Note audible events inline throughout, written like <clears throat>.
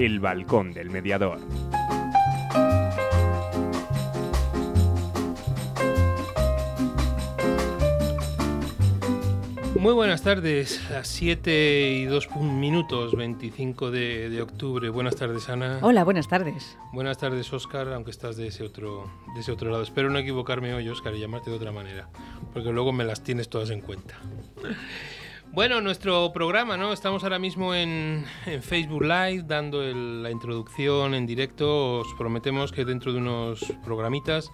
El Balcón del Mediador. Muy buenas tardes, las 7 y 2 minutos, 25 de, octubre. Buenas tardes, Ana. Hola, buenas tardes. Buenas tardes, Oscar, aunque estás de ese otro, de ese otro lado. Espero no equivocarme hoy, Oscar, y llamarte de otra manera, porque luego me las tienes todas en cuenta. Bueno, nuestro programa, ¿no? Estamos ahora mismo en, Facebook Live dando la introducción en directo. Os prometemos que dentro de unos programitas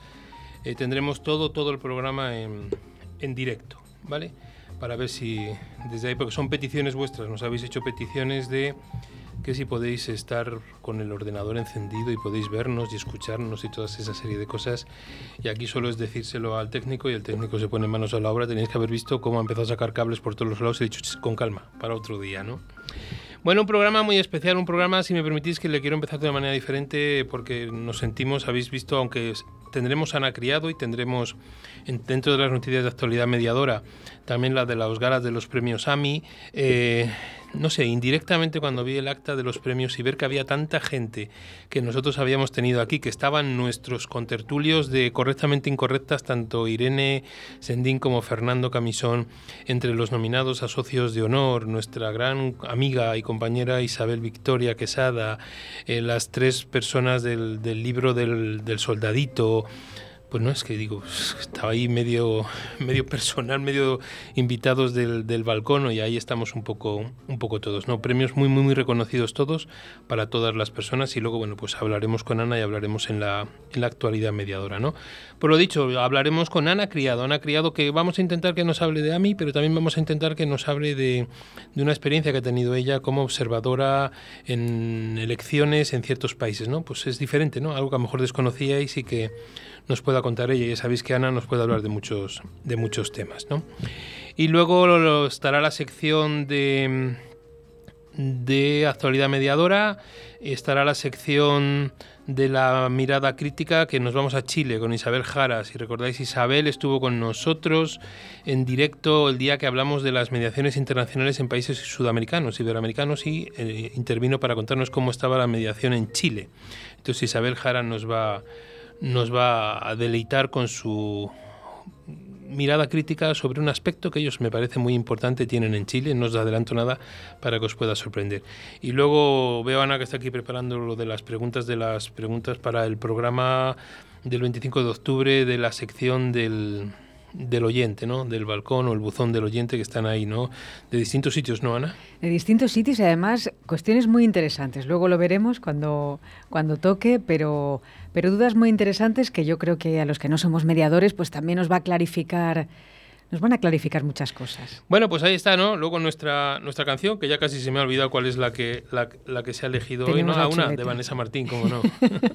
eh, tendremos todo, todo el programa en, en directo, ¿vale? para ver si desde ahí, porque son peticiones vuestras, nos habéis hecho peticiones de que si podéis estar con el ordenador encendido y podéis vernos y escucharnos y toda esa serie de cosas. Y aquí solo es decírselo al técnico y el técnico se pone manos a la obra. Tenéis que haber visto cómo ha empezado a sacar cables por todos los lados y he dicho con calma, para otro día, ¿no? Bueno, un programa muy especial, un programa, si me permitís, que le quiero empezar de una manera diferente porque nos sentimos, habéis visto, aunque tendremos Ana Criado y tendremos dentro de las noticias de actualidad mediadora también la de las galas de los premios AMI. Eh, no sé, indirectamente cuando vi el acta de los premios y ver que había tanta gente que nosotros habíamos tenido aquí, que estaban nuestros contertulios de correctamente incorrectas, tanto Irene Sendín como Fernando Camisón, entre los nominados a socios de honor, nuestra gran amiga y compañera Isabel Victoria Quesada, eh, las tres personas del, libro del, del soldadito, pues no es que digo, estaba ahí medio, medio personal, medio invitados del, balcón y ahí estamos un poco, un poco todos, ¿no? Premios muy, muy, muy reconocidos todos para todas las personas y luego, bueno, pues hablaremos con Ana y hablaremos en la, en la actualidad mediadora, ¿no? Por lo dicho, hablaremos con Ana Criado, Ana Criado que vamos a intentar que nos hable de AMI, pero también vamos a intentar que nos hable de, de una experiencia que ha tenido ella como observadora en elecciones en ciertos países, ¿no? Pues es diferente, ¿no? Algo que a lo mejor desconocíais y que nos pueda contar ella. Ya sabéis que Ana nos puede hablar de muchos, de muchos temas. ¿no? Y luego estará la sección de, de actualidad mediadora, estará la sección de la mirada crítica que nos vamos a Chile con Isabel Jara. Si recordáis, Isabel estuvo con nosotros en directo el día que hablamos de las mediaciones internacionales en países sudamericanos, iberoamericanos y eh, intervino para contarnos cómo estaba la mediación en Chile. Entonces Isabel Jara nos va nos va a deleitar con su mirada crítica sobre un aspecto que ellos me parece muy importante tienen en Chile. No os adelanto nada para que os pueda sorprender. Y luego veo a Ana que está aquí preparando lo de las preguntas de las preguntas para el programa del 25 de octubre de la sección del del oyente, ¿no? Del balcón o el buzón del oyente que están ahí, ¿no? De distintos sitios, ¿no, Ana? De distintos sitios y además cuestiones muy interesantes. Luego lo veremos cuando, cuando toque, pero, pero dudas muy interesantes que yo creo que a los que no somos mediadores, pues también nos va a clarificar nos van a clarificar muchas cosas. Bueno, pues ahí está, ¿no? Luego nuestra, nuestra canción, que ya casi se me ha olvidado cuál es la que, la, que se ha elegido hoy, ¿no? A una de Vanessa Martín, como no.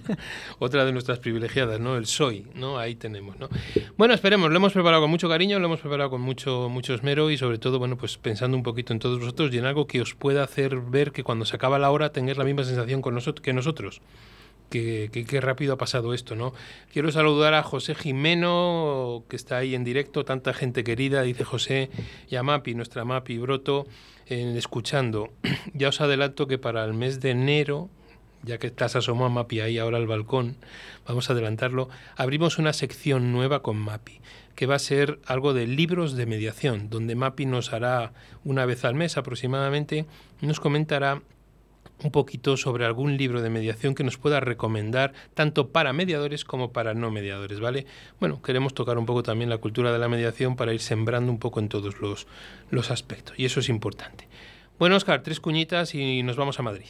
<laughs> Otra de nuestras privilegiadas, ¿no? El Soy, ¿no? Ahí tenemos, ¿no? Bueno, esperemos, lo hemos preparado con mucho cariño, lo hemos preparado con mucho, mucho esmero y sobre todo, bueno, pues pensando un poquito en todos vosotros y en algo que os pueda hacer ver que cuando se acaba la hora tengáis la misma sensación con nosotros, que nosotros qué rápido ha pasado esto, ¿no? Quiero saludar a José Jimeno, que está ahí en directo, tanta gente querida, dice José, y a Mapi, nuestra Mapi Broto, escuchando. <clears throat> ya os adelanto que para el mes de enero, ya que estás asomado a Mapi ahí ahora al balcón, vamos a adelantarlo, abrimos una sección nueva con Mapi, que va a ser algo de libros de mediación, donde Mapi nos hará una vez al mes aproximadamente, nos comentará un poquito sobre algún libro de mediación que nos pueda recomendar tanto para mediadores como para no mediadores, ¿vale? Bueno, queremos tocar un poco también la cultura de la mediación para ir sembrando un poco en todos los, los aspectos y eso es importante. Bueno, Oscar, tres cuñitas y nos vamos a Madrid.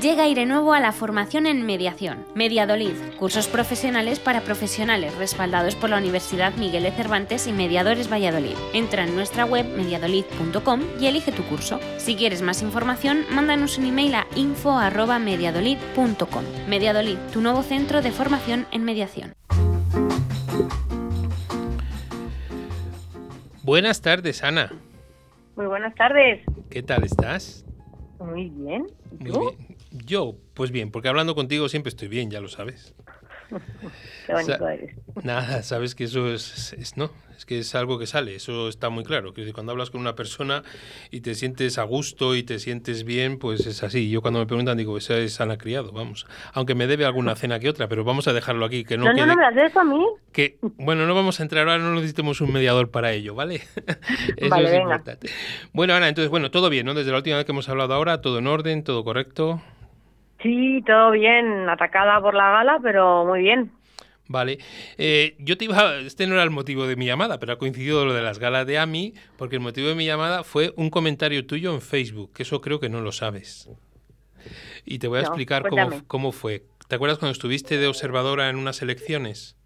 Llega aire nuevo a la formación en mediación. Mediadolid, cursos profesionales para profesionales respaldados por la Universidad Miguel de Cervantes y Mediadores Valladolid. Entra en nuestra web mediadolid.com y elige tu curso. Si quieres más información, mándanos un email a info@mediadolid.com. Mediadolid, tu nuevo centro de formación en mediación. Buenas tardes, Ana. Muy buenas tardes. ¿Qué tal estás? Muy bien. Muy bien. Yo, pues bien, porque hablando contigo siempre estoy bien, ya lo sabes. <laughs> Qué bonito eres. <laughs> Nada, sabes que eso es, es, no, es que es algo que sale, eso está muy claro. Que cuando hablas con una persona y te sientes a gusto y te sientes bien, pues es así. Yo cuando me preguntan digo, esa es Ana Criado, vamos. Aunque me debe alguna cena que otra, pero vamos a dejarlo aquí, que no, no, quede, no, no me das eso a mí. que bueno, no vamos a entrar ahora, no necesitemos un mediador para ello, ¿vale? <laughs> eso Vale, es venga. importante. Bueno, Ana, entonces, bueno, todo bien, ¿no? Desde la última vez que hemos hablado ahora, todo en orden, todo correcto. Sí, todo bien. Atacada por la gala, pero muy bien. Vale. Eh, yo te iba. Este no era el motivo de mi llamada, pero ha coincidido lo de las galas de AMI, porque el motivo de mi llamada fue un comentario tuyo en Facebook, que eso creo que no lo sabes. Y te voy a No, explicar cómo, cómo fue. ¿Te acuerdas cuando estuviste de observadora en unas elecciones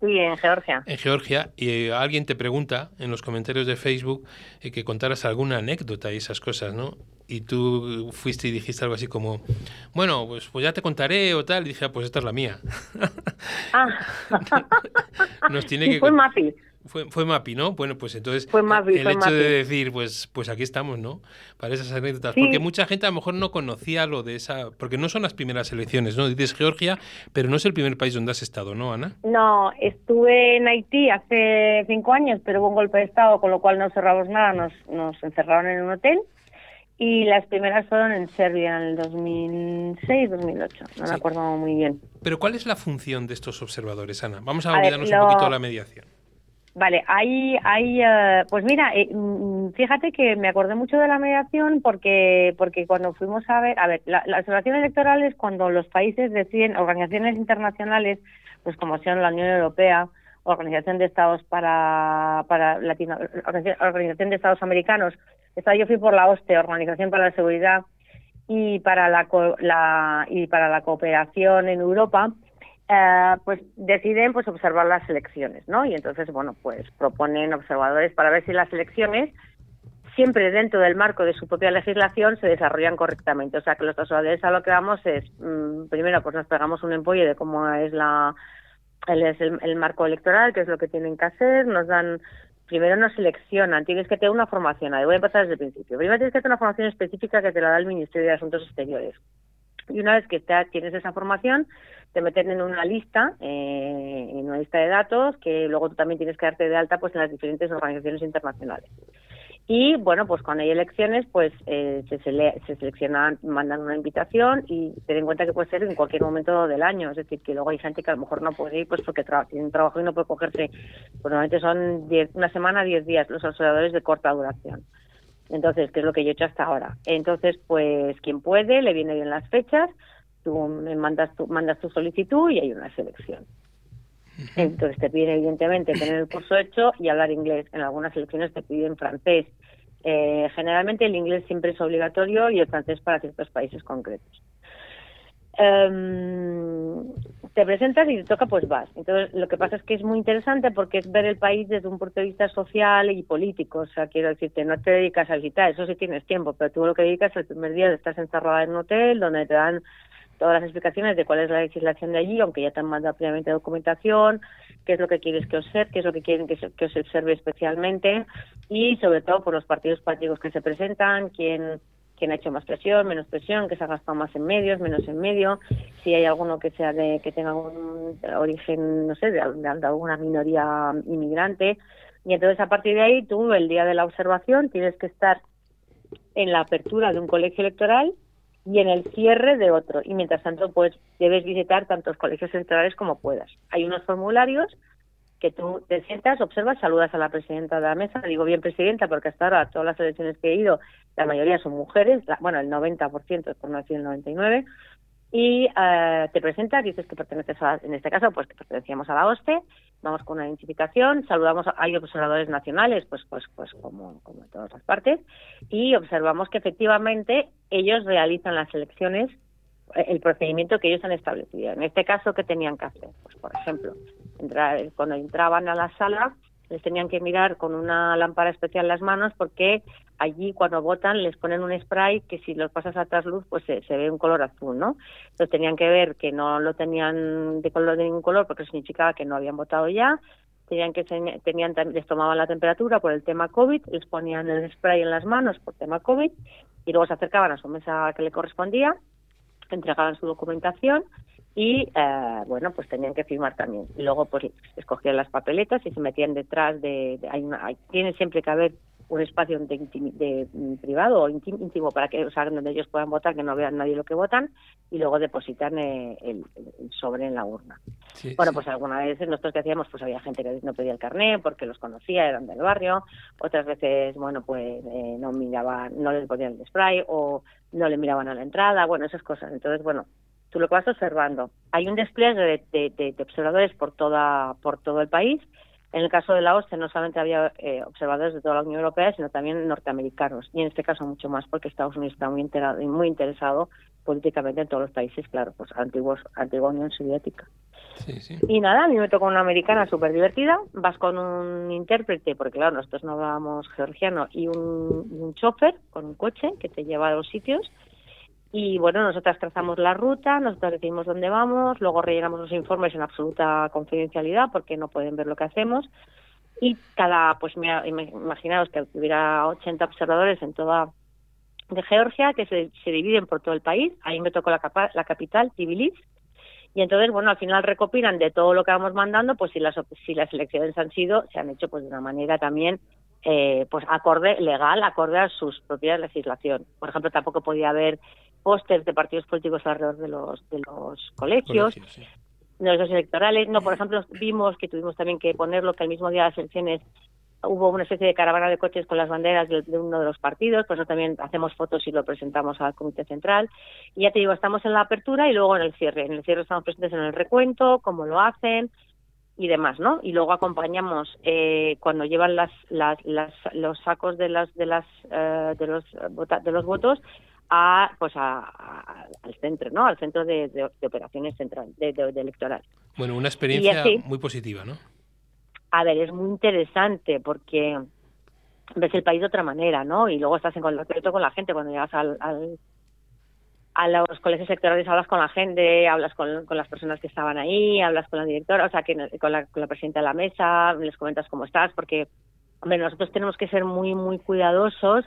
Sí, en Georgia. en Georgia y eh, alguien te pregunta en los comentarios de Facebook eh, que contaras alguna anécdota y esas cosas, ¿no? Y tú fuiste y dijiste algo así como, bueno, pues, pues ya te contaré o tal. Y dije, ah, pues esta es la mía. Ah, <laughs> Nos tiene sí, que fue Mapi. Fue, fue Mapi, ¿no? Bueno, pues entonces Fue Mapi, el fue hecho de decir, pues, pues aquí estamos, ¿no? Para esas anécdotas. Sí. Porque mucha gente a lo mejor no conocía lo de esa... Porque no son las primeras elecciones, ¿no? Dices Georgia, pero no es el primer país donde has estado, ¿no, Ana? No, estuve en Haití hace cinco años, pero hubo un golpe de Estado, con lo cual no cerramos nada, nos, nos encerraron en un hotel. Y las primeras fueron en Serbia en el 2006, 2008, no Sí. me acuerdo muy bien. Pero ¿cuál es la función de estos observadores, Ana? Vamos a, A ver, olvidarnos lo- un poquito de la mediación. Vale, hay, hay, eh, pues mira, eh, mm, fíjate que me acordé mucho de la mediación porque, porque cuando fuimos a ver, a ver, la, la observación electoral es cuando los países deciden, organizaciones internacionales, pues como son la Unión Europea, Organización de Estados para, para Latino, Organización- de Estados Americanos, esta yo fui por la OSCE, Organización para la Seguridad y para la, la y para la cooperación en Europa, eh, pues deciden pues observar las elecciones, ¿no? Y entonces, bueno, pues proponen observadores para ver si las elecciones siempre dentro del marco de su propia legislación se desarrollan correctamente. O sea, que los observadores a lo que vamos es, mm, primero, pues nos pegamos un empolle de cómo es la el, es el, marco electoral, qué es lo que tienen que hacer, nos dan primero nos seleccionan, tienes que tener una formación, ahí voy a empezar desde el principio. Primero tienes que tener una formación específica que te la da el Ministerio de Asuntos Exteriores. Y una vez que te- tienes esa formación, te meten en una lista, eh, en una lista de datos, que luego tú también tienes que darte de alta pues en las diferentes organizaciones internacionales. Y bueno, pues cuando hay elecciones, pues eh, se, sele- se seleccionan, mandan una invitación y ten en cuenta que puede ser en cualquier momento del año. Es decir, que luego hay gente que a lo mejor no puede ir pues porque tra- tiene un trabajo y no puede cogerse. Pues normalmente son diez- una semana, 10 días los observadores de corta duración. Entonces, ¿qué es lo que yo he hecho hasta ahora? Entonces, pues quien puede, le viene bien las fechas, tú me mandas tu, mandas tu solicitud y hay una selección. Entonces te piden evidentemente tener el curso hecho y hablar inglés. En algunas selecciones te piden francés. Eh, generalmente el inglés siempre es obligatorio y el francés para ciertos países concretos. Em, te presentas y te toca, pues vas. Entonces, lo que pasa es que es muy interesante porque es ver el país desde un punto de vista social y político. O sea, quiero decirte, no te dedicas a visitar, eso sí tienes tiempo, pero tú lo que dedicas el primer día estás encerrada en un hotel donde te dan todas las explicaciones de cuál es la legislación de allí, aunque ya te han mandado previamente documentación, qué es lo que quieres que observe, qué es lo que quieren que se, que os observe especialmente y sobre todo por los partidos políticos que se presentan, quién quién ha hecho más presión, menos presión, que se ha gastado más en medios, menos en medio, si hay alguno que sea de que tenga un origen, no sé, de, de alguna minoría inmigrante. Y entonces a partir de ahí tú el día de la observación tienes que estar en la apertura de un colegio electoral y en el cierre de otro. Y mientras tanto, pues debes visitar tantos colegios electorales como puedas. Hay unos formularios que tú te sientas, observas, saludas a la presidenta de la mesa. Digo bien presidenta porque hasta ahora todas las elecciones que he ido, la mayoría son mujeres, la- bueno, el 90%, por no decir el 99%. Y eh, te presentas, dices que perteneces a, en este caso, pues que pertenecíamos a la OSCE, vamos con una identificación, saludamos, a, hay observadores nacionales, pues, pues, pues como, como en todas las partes, y observamos que efectivamente ellos realizan las elecciones, eh, el procedimiento que ellos han establecido. En este caso, ¿qué tenían que hacer? Pues, por ejemplo, entrar, cuando entraban a la sala, les tenían que mirar con una lámpara especial las manos porque allí cuando votan les ponen un spray que si lo pasas a trasluz pues se, ve un color azul, ¿no? Entonces tenían que ver que no lo tenían de color de ningún color porque significaba que no habían votado ya, tenían que tenían les tomaban la temperatura por el tema COVID, les ponían el spray en las manos por tema COVID y luego se acercaban a su mesa que le correspondía, entregaban su documentación y eh, bueno pues tenían que firmar también. Luego pues escogían las papeletas y se metían detrás de, hay una, tiene siempre que haber un espacio de, de, mm, privado o íntimo para que o sea donde ellos puedan votar que no vean nadie lo que votan y luego depositan eh, el, sobre en la urna. Bueno pues algunas veces nosotros que hacíamos pues había gente que no pedía el carnet porque los conocía eran del barrio. Otras veces bueno pues eh, no miraban no les ponían el spray o no le miraban a la entrada bueno esas cosas. Entonces bueno tú lo que vas observando. Hay un despliegue de, observadores por toda por todo el país. En el caso de la OSCE no solamente había eh, observadores de toda la Unión Europea, sino también norteamericanos. Y en este caso mucho más porque Estados Unidos está muy, enterado, muy interesado políticamente en todos los países, claro, pues antiguos, antigua Unión Soviética. Y nada, a mí me tocó una americana súper divertida. Vas con un intérprete, porque claro, nosotros no hablábamos georgiano, y un, un chofer con un coche que te lleva a los sitios y bueno, nosotras trazamos la ruta, nosotros decidimos dónde vamos, luego rellenamos los informes en absoluta confidencialidad porque no pueden ver lo que hacemos. Y cada, pues imaginaos que hubiera 80 observadores en toda de Georgia que se, se dividen por todo el país. Ahí me tocó la, la capital, Tbilisi. Y entonces, bueno, al final recopilan de todo lo que vamos mandando, pues si las, si las elecciones han sido, se han hecho pues de una manera también eh, pues acorde legal, acorde a sus propias legislación. Por ejemplo, tampoco podía haber pósters de partidos políticos alrededor de los de los colegios, de los electorales. No, por ejemplo, vimos que tuvimos también que ponerlo que el mismo día de las elecciones hubo una especie de caravana de coches con las banderas de, uno de los partidos, pues eso también hacemos fotos y lo presentamos al Comité Central. Y ya te digo, estamos en la apertura y luego en el cierre. En el cierre estamos presentes en el recuento, cómo lo hacen, y demás, ¿no? Y luego acompañamos eh, cuando llevan las, las, las, los sacos de las de las eh, de los de los votos a pues a, al centro, ¿no? Al centro de, de, operaciones central de, de, electoral. Bueno, una experiencia muy positiva, ¿no? A ver, es muy interesante porque ves el país de otra manera, ¿no? Y luego estás en contacto con la gente cuando llegas al a los colegios sectoriales hablas con la gente, hablas con, las personas que estaban ahí, hablas con la directora, o sea, que con la, con la presidenta de la mesa, les comentas cómo estás, porque, hombre, nosotros tenemos que ser muy, muy cuidadosos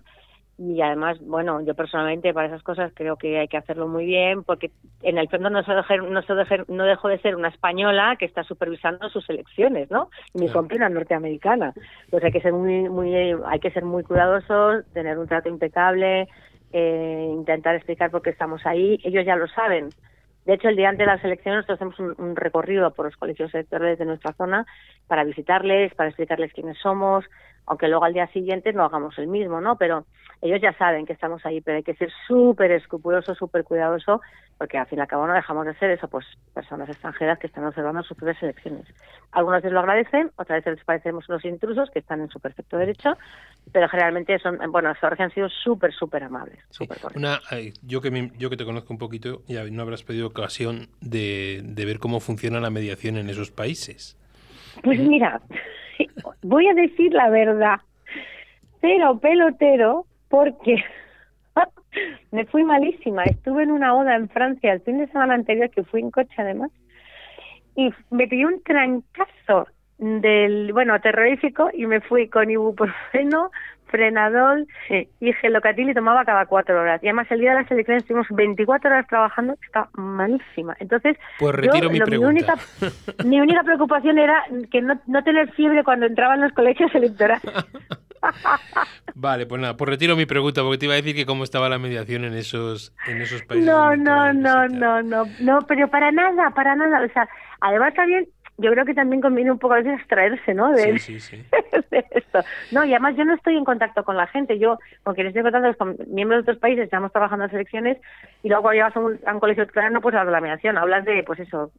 y además, bueno, yo personalmente para esas cosas creo que hay que hacerlo muy bien, porque en el fondo no, se no, se no dejo de ser una española que está supervisando sus elecciones, ¿no? Ni claro. una norteamericana. Entonces hay que ser muy, muy, hay que ser muy cuidadosos, tener un trato impecable, eh, intentar explicar por qué estamos ahí. Ellos ya lo saben. De hecho, el día antes de las elecciones nosotros hacemos un, recorrido por los colegios electorales de nuestra zona para visitarles, para explicarles quiénes somos, aunque luego al día siguiente no hagamos el mismo, ¿no? Pero ellos ya saben que estamos ahí, pero hay que ser súper escrupuloso, súper cuidadoso, porque al fin y al cabo no dejamos de ser eso, pues personas extranjeras que están observando sus propias elecciones. Algunas veces lo agradecen, otras veces les parecemos unos intrusos que están en su perfecto derecho, pero generalmente son, bueno, los han sido súper, súper amables. Una, yo, que yo que te conozco un poquito, ya no habrás pedido ocasión de, de ver cómo funciona la mediación en esos países. Pues mira, voy a decir la verdad, pero pelotero, porque <laughs> me fui malísima. Estuve en una oda en Francia el fin de semana anterior, que fui en coche además, y me pidió un trancazo del, bueno, terrorífico, y me fui con ibuprofeno, <laughs> frenador y gelocatil y tomaba cada cuatro horas. Y además el día de las elecciones estuvimos 24 horas trabajando, está malísima. Entonces, pues retiro mi, mi, única, mi única preocupación era que no, no tener fiebre cuando entraba en los colegios electorales. <laughs> vale, pues nada, pues retiro mi pregunta porque te iba a decir que cómo estaba la mediación en esos, en esos países. No, no, no, no, no, no, pero para nada, para nada. O sea, además también yo creo que también conviene un poco a veces extraerse, ¿no? De, Sí, <laughs> sí, sí. de esto. No, y además yo no estoy en contacto con la gente. Yo, con quienes estoy en contacto con miembros de otros países, estamos trabajando en selecciones, y luego cuando llegas a un, a un colegio no pues hablas de la mediación, hablas de, pues eso,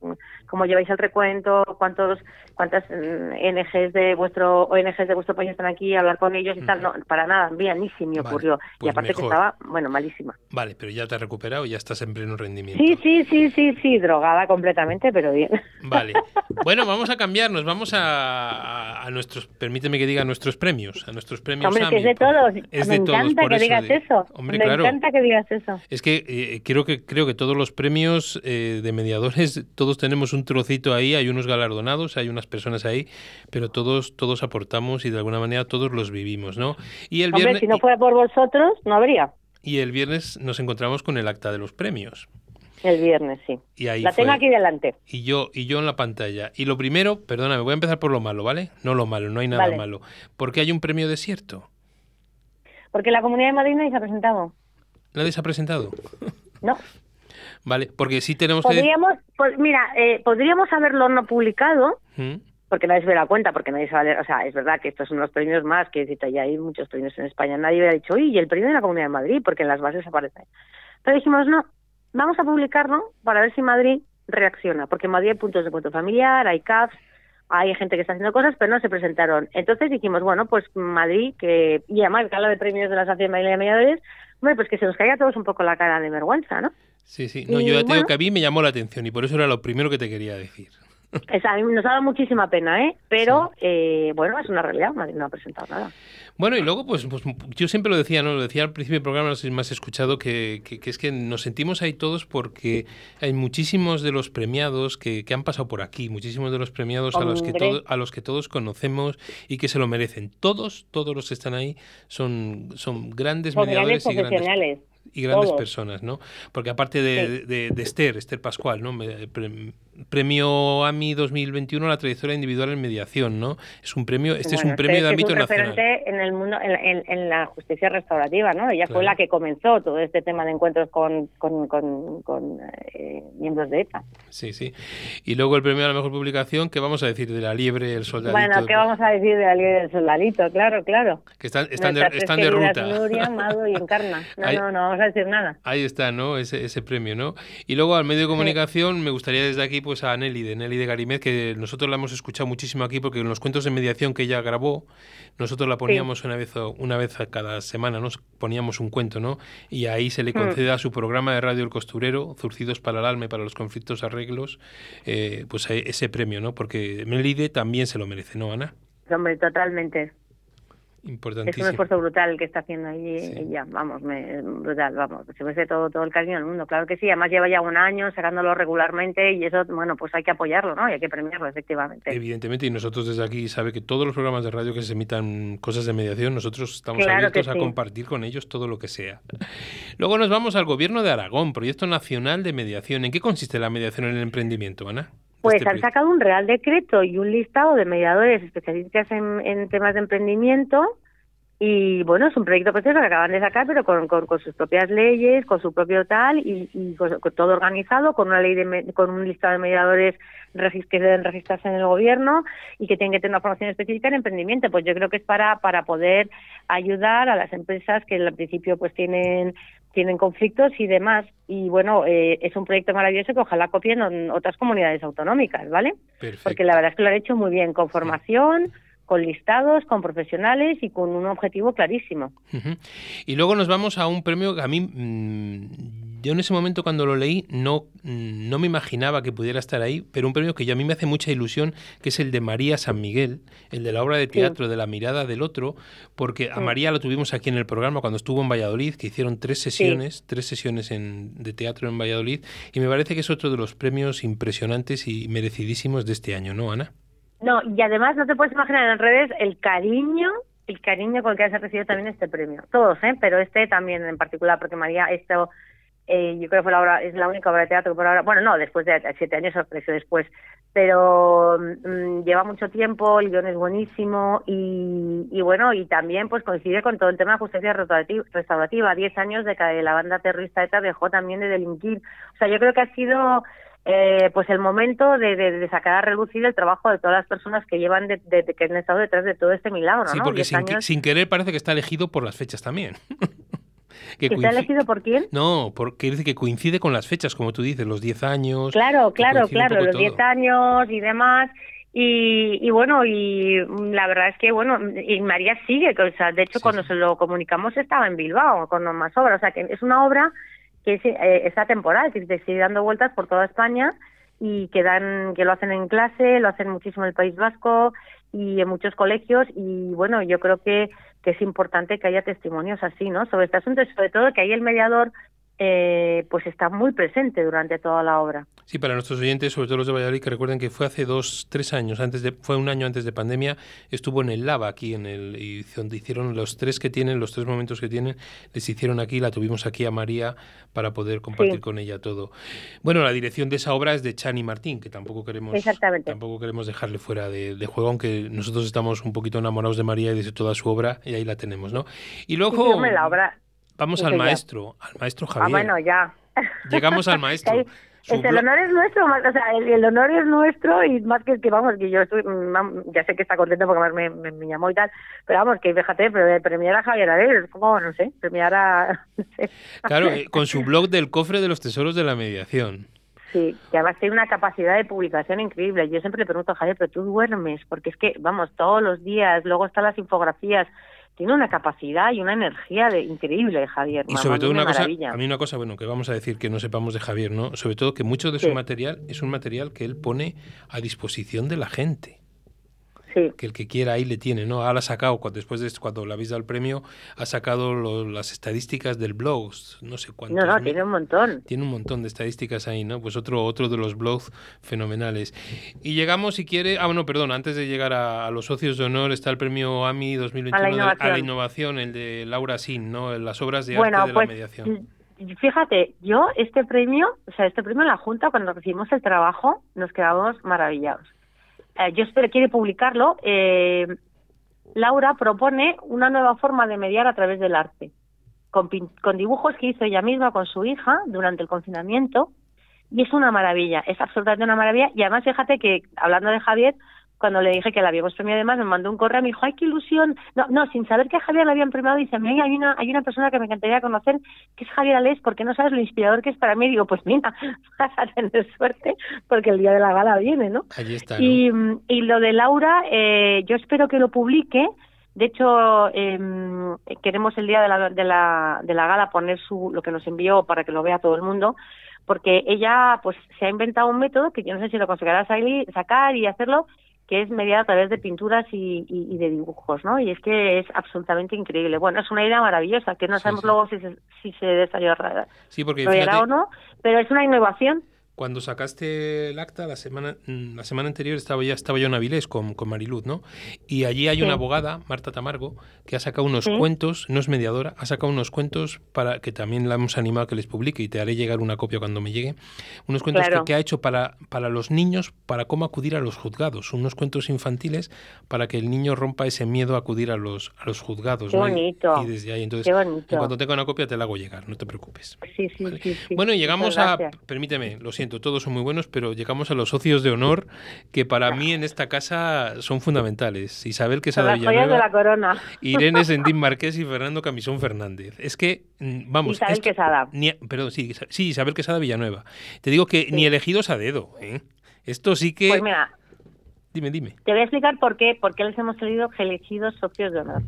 cómo lleváis el recuento, cuántos, cuántas mm, NGs de vuestro, ONGs de vuestro país están aquí, hablar con ellos y tal. No, para nada, bien, ni me Vale, ocurrió. y pues aparte que estaba, bueno, malísima. Vale, pero ya te has recuperado y ya estás en pleno rendimiento. Sí, sí, sí, sí, sí, drogada completamente, pero bien. Vale. Bueno, <laughs> vamos a cambiarnos, vamos a, nuestros, permíteme que diga nuestros premios, a nuestros premios. Hombre, que es de todos. Es me de todos, encanta por que eso digas de- eso. Hombre, me claro. encanta que digas eso. Es que eh, creo que creo que todos los premios eh, de mediadores, todos tenemos un trocito ahí, hay unos galardonados, hay unas personas ahí, pero todos todos aportamos y de alguna manera todos los vivimos, ¿no? Y el Hombre, viernes si no fuera por vosotros, no habría. y el viernes nos encontramos con el acta de los premios. El viernes, sí. Y ahí La tengo aquí delante. y yo y yo en la pantalla. Y lo primero, perdóname, voy a empezar por lo malo, ¿vale? No lo malo, no hay nada Vale. malo. Porque hay un premio desierto. Porque la Comunidad de Madrid no se ha presentado. ¿Nadie se ha presentado? No. <laughs> Vale, porque sí tenemos que... Podríamos, pues mira, eh, podríamos haberlo no publicado, ¿Mm? porque nadie se hubiera cuenta, porque nadie se va a leer. O sea, es verdad que estos son los premios más, que ya hay muchos premios en España. Nadie hubiera dicho, y el premio de la Comunidad de Madrid, porque en las bases aparece. Pero dijimos, no, vamos a publicarlo para ver si Madrid reacciona, porque en Madrid hay puntos de encuentro familiar, hay CAFs, hay gente que está haciendo cosas, pero no se presentaron. Entonces dijimos, bueno, pues Madrid, que y además que habla de premios de la Asociación Madrileña de Mediadores, bueno, pues que se nos caiga a todos un poco la cara de vergüenza, ¿no? Sí, sí. No, Y yo ya te digo bueno. que a mí me llamó la atención y por eso era lo primero que te quería decir. <laughs> Es- a mí nos ha dado muchísima pena, ¿eh? Pero, eh, bueno, es una realidad, Madrid no ha presentado nada. Bueno, y luego, pues, pues yo siempre lo decía, ¿no? Lo decía al principio del programa, no sé si me has escuchado, que, que- que es que nos sentimos ahí todos porque hay muchísimos de los premiados que, que han pasado por aquí, muchísimos de los premiados a los, que Hombre. todo- a los que todos conocemos y que se lo merecen. Todos, todos los que están ahí son, son grandes Son grandes mediadores y grandes y grandes Todos. personas, ¿no? Porque aparte de, de- de Esther, Esther Pascual, ¿no? Premio AMI 2021 a la trayectoria individual en mediación, ¿no? Es un premio, este es un premio es de ámbito es un nacional. en el mundo, en, en- en la justicia restaurativa, ¿no? Ella Claro. fue la que comenzó todo este tema de encuentros con, con, con, con, eh, miembros de ETA. Sí, sí. Y luego el premio a la mejor publicación, que vamos a decir de la liebre, el soldadito, Bueno, ¿qué vamos a decir de la ley del soldadito? Claro, claro. que están, están, de, están de ruta. Nuria, <laughs> y Encarna. No, Ahí- no, no vamos a decir nada. Ahí está, ¿no? Ese, ese premio, ¿no? Y luego al medio de comunicación me gustaría desde aquí pues a Nelly, de Nelly de que nosotros la hemos escuchado muchísimo aquí porque en los cuentos de mediación que ella grabó, nosotros la poníamos una vez una vez a cada semana, nos poníamos un cuento, ¿no? Y ahí se le Mm. concede a su programa de radio El Costurero, Zurcidos para el alma y para los conflictos arreglos, eh, pues ese premio, ¿no? Porque Melide también se lo merece, ¿no, Ana? Hombre, totalmente. Es un esfuerzo brutal el que está haciendo allí Sí. ella, vamos, me, brutal, vamos, se merece todo, todo el cariño del mundo, claro que sí, además lleva ya un año sacándolo regularmente y eso, bueno, pues hay que apoyarlo, ¿no? Y hay que premiarlo, efectivamente. Evidentemente, y nosotros desde aquí sabe que todos los programas de radio que se emitan cosas de mediación, nosotros estamos Claro abiertos a compartir con ellos todo lo que sea. Luego nos vamos al Gobierno de Aragón, Proyecto Nacional de Mediación. ¿En qué consiste la mediación en el emprendimiento, Ana? Pues Este han sacado un real decreto y un listado de mediadores especialistas en, en temas de emprendimiento y bueno, es un proyecto precioso que acaban de sacar, pero con, con, con sus propias leyes, con su propio tal y, y con, con todo organizado, con una ley de, con un listado de mediadores que deben registrarse en el gobierno y que tienen que tener una formación específica en emprendimiento. Pues yo creo que es para para poder ayudar a las empresas que al principio pues tienen tienen conflictos y demás. Y bueno, eh, es un proyecto maravilloso que ojalá copien en otras comunidades autonómicas, ¿vale? Perfecto. Porque la verdad es que lo han hecho muy bien, con formación, con listados, con profesionales y con un objetivo clarísimo. Y luego nos vamos a un premio que a mí, mm, yo en ese momento cuando lo leí no, mm, no me imaginaba que pudiera estar ahí, pero un premio que yo a mí me hace mucha ilusión, que es el de María San Miguel, el de la obra de teatro de la mirada del otro, porque a Sí. María la tuvimos aquí en el programa cuando estuvo en Valladolid, que hicieron tres sesiones, tres sesiones en- de teatro en Valladolid, y me parece que es otro de los premios impresionantes y merecidísimos de este año, ¿no, Ana? No, y además no te puedes imaginar en redes el cariño, el cariño con el que has recibido también este premio. Todos, ¿eh? Pero este también en particular, porque María, esto, eh, yo creo que fue la obra, es la única obra de teatro por ahora, bueno, no, después de siete años apareció después, pero mm, lleva mucho tiempo, el guion es buenísimo y, y bueno, y también pues coincide con todo el tema de justicia restaurativa. diez años de que la banda terrorista ETA dejó también de delinquir. O sea, yo creo que ha sido eh, pues el momento de, sacar a relucir el trabajo de todas las personas que llevan de, que han estado detrás de todo este milagro. Sí, porque sin, querer parece que está elegido por las fechas también. <laughs> que ¿Está elegido por quién? No, porque dice que coincide con las fechas, como tú dices, los 10 años. Claro, claro, claro, los 10 años y demás. Y, bueno, y la verdad es que, bueno, y María sigue, o sea, de hecho, cuando se lo comunicamos estaba en Bilbao con más obras, o sea, que es una obra que es, eh, está temporal, que sigue dando vueltas por toda España y que, dan, que lo hacen en clase, lo hacen muchísimo en el País Vasco y en muchos colegios y bueno, yo creo que, que es importante que haya testimonios así, ¿no? Sobre este asunto y sobre todo que ahí el mediador eh, pues está muy presente durante toda la obra. Sí, para nuestros oyentes, sobre todo los de Valladolid, que recuerden que fue hace dos, tres años, antes de, fue un año antes de pandemia, estuvo en el Lava aquí, en el, y donde hicieron los tres que tienen, los tres momentos que tienen, les hicieron aquí, la tuvimos aquí a María para poder compartir con ella todo. Bueno, la dirección de esa obra es de Chani Martín, que tampoco queremos, tampoco queremos dejarle fuera de, juego, aunque nosotros estamos un poquito enamorados de María y de toda su obra, y ahí la tenemos, ¿no? Y luego... la obra Vamos al maestro, al maestro ah, Javier. Ah, bueno, ya. Llegamos al maestro. <laughs> el honor es nuestro, o sea, el, honor es nuestro y más que que vamos, que yo estoy, mm, ya sé que está contento porque me, me, llamó y tal, pero vamos, que fíjate, pero premiar a Javier Ares, como, no sé, premiar a... <laughs> Claro, eh, con su blog del cofre de los tesoros de la mediación. Sí, que además tiene una capacidad de publicación increíble. Yo siempre le pregunto a Javier, pero tú duermes, porque es que, vamos, todos los días, luego están las infografías, tiene una capacidad y una energía de, increíble, Javier. Y sobre todo una cosa, a mí una cosa, bueno, que vamos a decir que no sepamos de Javier, ¿no? Sobre todo que mucho de su material es un material que él pone a disposición de la gente que el que quiera ahí le tiene, ¿no? Ahora ha sacado, después de cuando le habéis dado el premio, ha sacado las estadísticas del blog, no sé cuántos. No, no, tiene un montón. Tiene un montón de estadísticas ahí, ¿no? Pues otro, otro de los blogs fenomenales. Y llegamos, si quiere, ah, bueno, perdón, antes de llegar a, los socios de honor está el premio AMI 2021 a la innovación, el de Laura Sin, ¿no? Las obras de arte de la pues, mediación. Fíjate, yo este premio, o sea, este premio en la Junta, cuando recibimos el trabajo, nos quedamos maravillados eh, yo espero quiere publicarlo, eh, Laura propone una nueva forma de mediar a través del arte, con, con dibujos que hizo ella misma con su hija durante el confinamiento, y es una maravilla, es absolutamente una maravilla, y además fíjate que, hablando de Javier, cuando le dije que la habíamos premiado además, me mandó un correo, me dijo, ay, qué ilusión. No, no, sin saber que a Javier la habían premiado, dice, mira, hay una, hay una persona que me encantaría conocer, que es Javier Alés, porque no sabes lo inspirador que es para mí. digo, pues mira, <laughs> vas a tener suerte, porque el día de la gala viene, ¿no? Allí está. Y, y lo de Laura, eh, yo espero que lo publique. De hecho, eh, queremos el día de la, de, la, de la gala poner su, lo que nos envió para que lo vea todo el mundo, porque ella pues se ha inventado un método que yo no sé si lo conseguirá sacar y hacerlo, que es mediada a través de pinturas y, de dibujos, ¿no? Y es que es absolutamente increíble. Bueno, es una idea maravillosa, que no sabemos luego si se, si se desarrollará sí, porque, o no, pero es una innovación cuando sacaste el acta, la semana, mm, la semana anterior estaba ya estaba yo en Avilés con, con Mariluz, ¿no? Y allí hay una abogada, Marta Tamargo, que ha sacado unos cuentos, no es mediadora, ha sacado unos cuentos para que también la hemos animado a que les publique y te haré llegar una copia cuando me llegue. Unos cuentos que, ha hecho para, para los niños, para cómo acudir a los juzgados, unos cuentos infantiles para que el niño rompa ese miedo a acudir a los, a los juzgados. Qué bonito. Y, desde ahí, entonces, cuando tenga una copia te la hago llegar, no te preocupes. Sí, sí, sí, Bueno, llegamos a, permíteme, lo siento todos son muy buenos, pero llegamos a los socios de honor que para mí en esta casa son fundamentales. Isabel Quesada Villanueva, de la corona. Irene Sendín <laughs> Marqués y Fernando Camisón Fernández. Es que, mm, vamos... Isabel Quesada. perdón, sí, sí, Isabel Quesada Villanueva. Te digo que ni elegidos a dedo. ¿eh? Esto sí que... Pues mira, dime, dime. Te voy a explicar por qué, por qué les hemos salido elegidos socios de honor.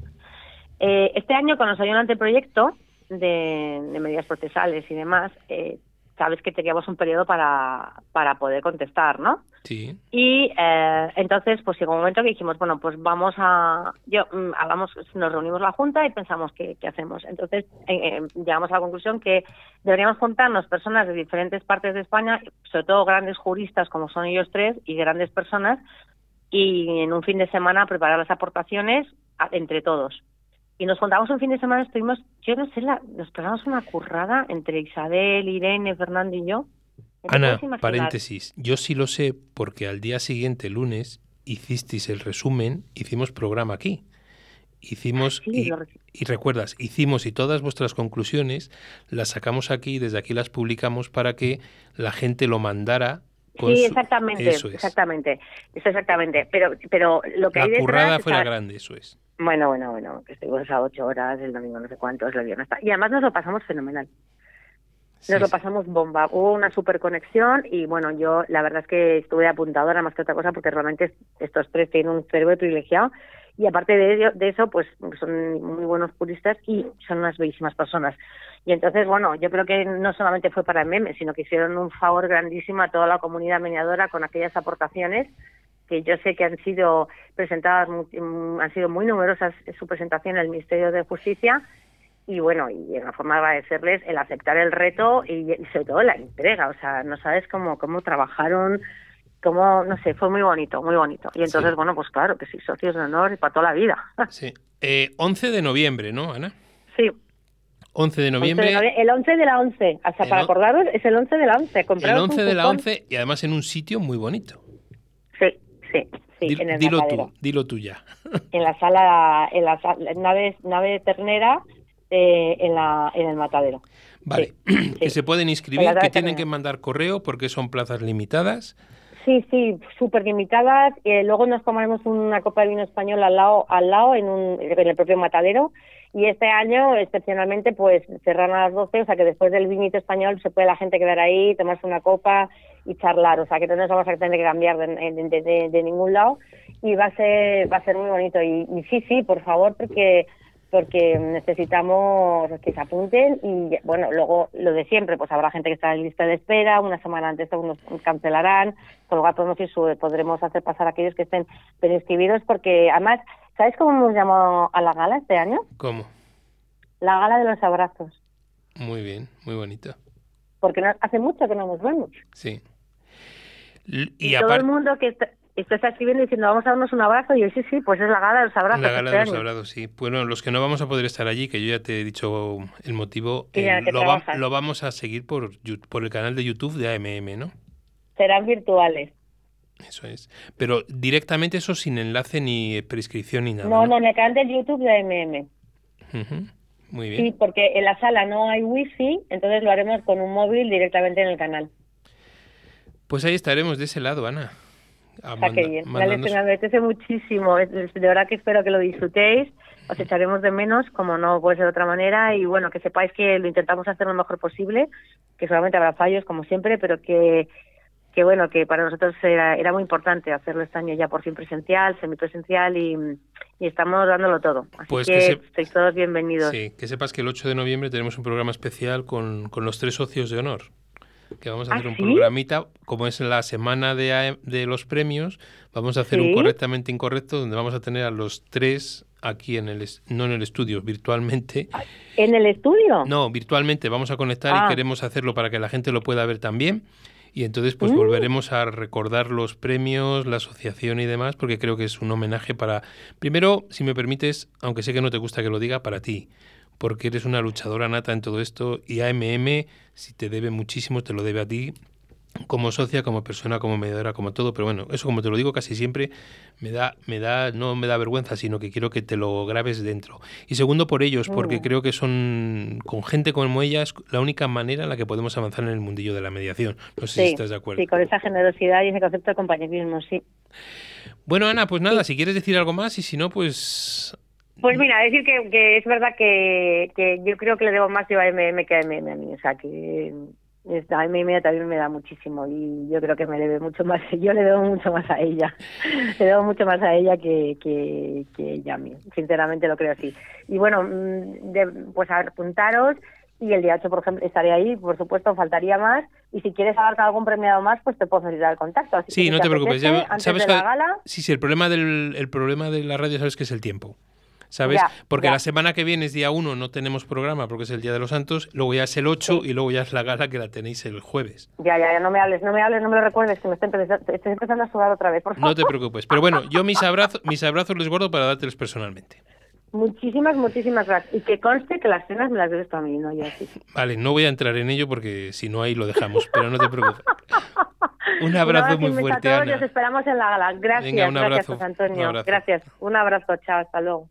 Eh, este año, cuando salió el anteproyecto de, de medidas procesales y demás, eh, sabes que teníamos un periodo para, para poder contestar, ¿no? Sí. Y eh, entonces, pues llegó un momento que dijimos, bueno, pues vamos a, yo, mm, hablamos, nos reunimos la junta y pensamos qué, qué hacemos. Entonces, eh, eh, llegamos a la conclusión que deberíamos juntarnos personas de diferentes partes de España, sobre todo grandes juristas como son ellos tres y grandes personas, y en un fin de semana preparar las aportaciones entre todos y nos juntamos un fin de semana, estuvimos, yo no sé, la, nos pegamos una currada entre Isabel, Irene, Fernando y yo. Ana, paréntesis, yo sí lo sé porque al día siguiente, lunes, hicisteis el resumen, hicimos programa aquí. hicimos y, y, recuerdas, hicimos y todas vuestras conclusiones las sacamos aquí y desde aquí las publicamos para que la gente lo mandara sí, exactamente, eso es. exactamente, eso exactamente. Pero, pero lo que la hay detrás, currada fue la grande, eso es. Bueno, bueno, bueno, que estuvimos a ocho horas, el domingo no sé cuántos, el viernes. Y además nos lo pasamos fenomenal. Nos lo pasamos bomba. Hubo una super conexión y bueno, yo la verdad es que estuve apuntadora más que otra cosa porque realmente estos tres tienen un cerebro privilegiado y aparte de, ello, de eso, pues son muy buenos puristas y son unas bellísimas personas. Y entonces, bueno, yo creo que no solamente fue para el meme, sino que hicieron un favor grandísimo a toda la comunidad meneadora con aquellas aportaciones que yo sé que han sido presentadas, mm, han sido muy numerosas en su presentación en el Ministerio de Justicia y bueno, y en la forma de agradecerles el aceptar el reto y, sobre todo la entrega, o sea, no sabes cómo, cómo trabajaron, cómo, no sé, fue muy bonito, muy bonito. Y entonces, bueno, pues claro, que sí, socios de honor y para toda la vida. <laughs> Sí. Eh, 11 de noviembre, ¿no, Ana? Sí, 11 de noviembre. el 11 de la 11, hasta para acordaros, es el 11 de la 11. El 11 de la 11 y además en un sitio muy bonito. Sí, sí, sí. en el dilo tú, dilo tú ya. <laughs> En la sala, en la, nave, nave ternera, eh, en, la, en el matadero. Vale, <clears throat> que se pueden inscribir, que tienen que mandar correo porque son plazas limitadas. Sí, sí, súper limitadas. Eh, luego nos tomaremos una copa de vino español al lado, al lado en, un, en el propio matadero y este año, excepcionalmente, pues cerran a las 12, o sea que después del vinito español se puede la gente quedar ahí, tomarse una copa y charlar, o sea que no nos vamos a tener que cambiar de, de, ningún lado. Y va a ser va a ser muy bonito. Y, sí, sí, por favor, porque porque necesitamos que se apunten. Y bueno, luego lo de siempre, pues habrá gente que está en lista de espera, una semana antes nos cancelarán, cual podemos, podremos hacer pasar a aquellos que estén inscribidos porque además ¿Sabes cómo hemos llamado a la gala este año? ¿Cómo? La gala de los abrazos. Muy bien, muy bonito. Porque hace mucho que no nos vemos. Sí. Y, todo el mundo que está, está escribiendo diciendo vamos a darnos un abrazo y yo sí, sí, pues es la gala de los abrazos. La gala este de los abrazos, sí. Bueno, los que no vamos a poder estar allí, que yo ya te he dicho el motivo, eh, lo, lo, vamos a seguir por, por el canal de YouTube de AMM, ¿no? Serán virtuales. Eso es. Pero directamente eso sin enlace ni prescripción ni nada. No, no, en el canal de YouTube de MM. Muy bien. Sí, porque en la sala no hay wifi, entonces lo haremos con un móvil directamente en el canal. Pues ahí estaremos de ese lado, Ana. Está que bien. Me apetece muchísimo. De verdad que espero que lo disfrutéis. Os echaremos de menos, como no puede ser de otra manera. Y bueno, que sepáis que lo intentamos hacer lo mejor posible, que solamente habrá fallos, como siempre, pero que que bueno, que para nosotros era, era muy importante hacerlo este año ya por fin presencial, semipresencial y, y estamos dándolo todo. Así pues que, estáis todos bienvenidos. Sí, que sepas que el 8 de noviembre tenemos un programa especial con, con los tres socios de honor. Que vamos a hacer ¿Ah, un programita, como es la semana de, de los premios, vamos a hacer un correctamente incorrecto donde vamos a tener a los tres aquí en el no en el estudio, virtualmente. ¿En el estudio? No, virtualmente vamos a conectar y ah. queremos hacerlo para que la gente lo pueda ver también y entonces pues mm. volveremos a recordar los premios, la asociación y demás, porque creo que es un homenaje para, primero, si me permites, aunque sé que no te gusta que lo diga, para ti, porque eres una luchadora nata en todo esto y AMM, si te debe muchísimo, te lo debe a ti, como socia, como persona, como mediadora, como todo, pero bueno, eso como te lo digo casi siempre, me da, me da, no me da vergüenza, sino que quiero que te lo grabes dentro. Y segundo por ellos, porque creo que son, con gente como ellas, la única manera en la que podemos avanzar en el mundillo de la mediación. No sé si estás de acuerdo. Sí, con esa generosidad y ese concepto de compañerismo, sí. Bueno, Ana, pues nada, si quieres decir algo más y si no, pues pues mira, decir que, que es verdad que, que, yo creo que le debo más yo a MM que a MM a mí. O sea, que a mí también me da muchísimo y yo creo que me debe mucho más, <laughs> yo le debo mucho más a ella, <laughs> le debo mucho más a ella que, que, que ella a mí, sinceramente lo creo así. Y bueno, mm, de, pues apuntaros y el día 8, por ejemplo, estaré ahí, por supuesto, faltaría más. Y si quieres abarcar algún premiado más, pues te puedo facilitar el contacto. Así sí, no te, preocupes. sabes que, sí, sí, el problema, del, el problema de la radio, sabes que es el tiempo. ¿Sabes? porque la semana que viene es día 1, no tenemos programa porque es el Día de los Santos, luego ya es el 8 y luego ya es la gala que la tenéis el jueves. Ya, ya, ya, no me hables, no me hables, no me lo recuerdes, que me estoy empezando, a sudar otra vez, por favor. No te preocupes, pero bueno, yo mis abrazos, mis abrazos les guardo para dártelos personalmente. Muchísimas, muchísimas gracias. Y que conste que las cenas me las debes tú a mí, ¿no? Yo, sí, Vale, no voy a entrar en ello porque si no ahí lo dejamos, pero no te preocupes. Un abrazo muy fuerte, Ana. Os esperamos en la gala. Gracias, gracias, José Antonio. Gracias. Un abrazo, chao, hasta luego.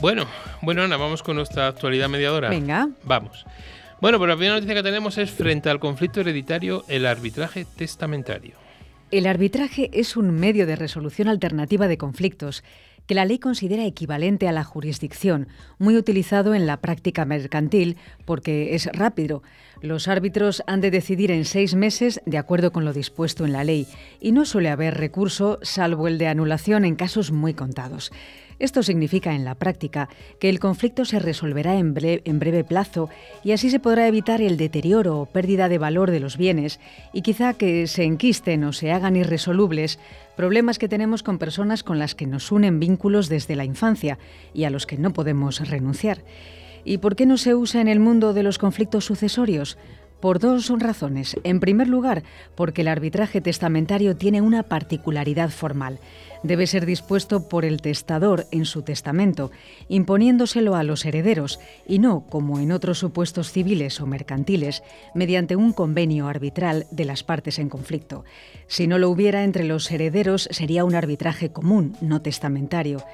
Bueno, bueno Ana, vamos con nuestra actualidad mediadora. Venga. Vamos. Bueno, pues la primera noticia que tenemos es frente al conflicto hereditario, el arbitraje testamentario. El arbitraje es un medio de resolución alternativa de conflictos que la ley considera equivalente a la jurisdicción, muy utilizado en la práctica mercantil porque es rápido. Los árbitros han de decidir en seis meses de acuerdo con lo dispuesto en la ley y no suele haber recurso salvo el de anulación en casos muy contados. Esto significa en la práctica que el conflicto se resolverá en, breve plazo y así se podrá evitar el deterioro o pérdida de valor de los bienes y quizá que se enquisten o se hagan irresolubles problemas que tenemos con personas con las que nos unen vínculos desde la infancia y a los que no podemos renunciar. ¿Y por qué no se usa en el mundo de los conflictos sucesorios? Por dos razones. En primer lugar, porque el arbitraje testamentario tiene una particularidad formal debe ser dispuesto por el testador en su testamento, imponiéndoselo a los herederos y no, como en otros supuestos civiles o mercantiles, mediante un convenio arbitral de las partes en conflicto. Si no lo hubiera entre los herederos sería un arbitraje común, no testamentario.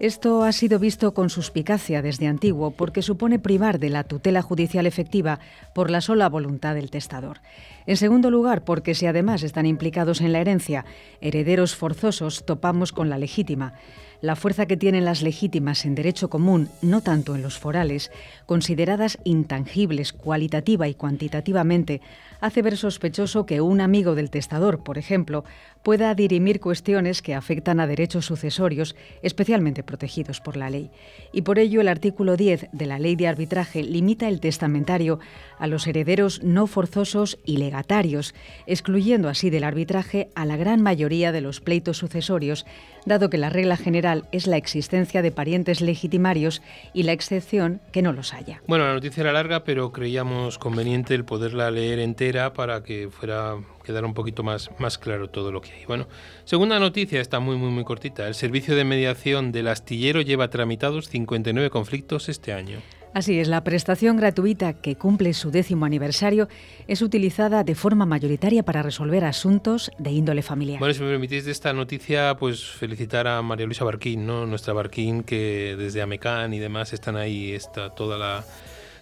Esto ha sido visto con suspicacia desde antiguo porque supone privar de la tutela judicial efectiva por la sola voluntad del testador. En segundo lugar, porque si además están implicados en la herencia herederos forzosos, topamos con la legítima la fuerza que tienen las legítimas en derecho común, no tanto en los forales, consideradas intangibles cualitativa y cuantitativamente, hace ver sospechoso que un amigo del testador, por ejemplo, pueda dirimir cuestiones que afectan a derechos sucesorios especialmente protegidos por la ley. Y por ello el artículo 10 de la Ley de Arbitraje limita el testamentario a los herederos no forzosos y legatarios, excluyendo así del arbitraje a la gran mayoría de los pleitos sucesorios, dado que la regla general es la existencia de parientes legitimarios y la excepción que no los haya. Bueno, la noticia era larga, pero creíamos conveniente el poderla leer entera para que fuera quedara un poquito más, más claro todo lo que hay. Bueno, segunda noticia, está muy, muy, muy cortita. El servicio de mediación del astillero lleva tramitados 59 conflictos este año. Así es, la prestación gratuita que cumple su décimo aniversario es utilizada de forma mayoritaria para resolver asuntos de índole familiar. Bueno, si me permitís de esta noticia, pues felicitar a María Luisa Barquín, ¿no? nuestra Barquín, que desde Amecán y demás están ahí, está toda la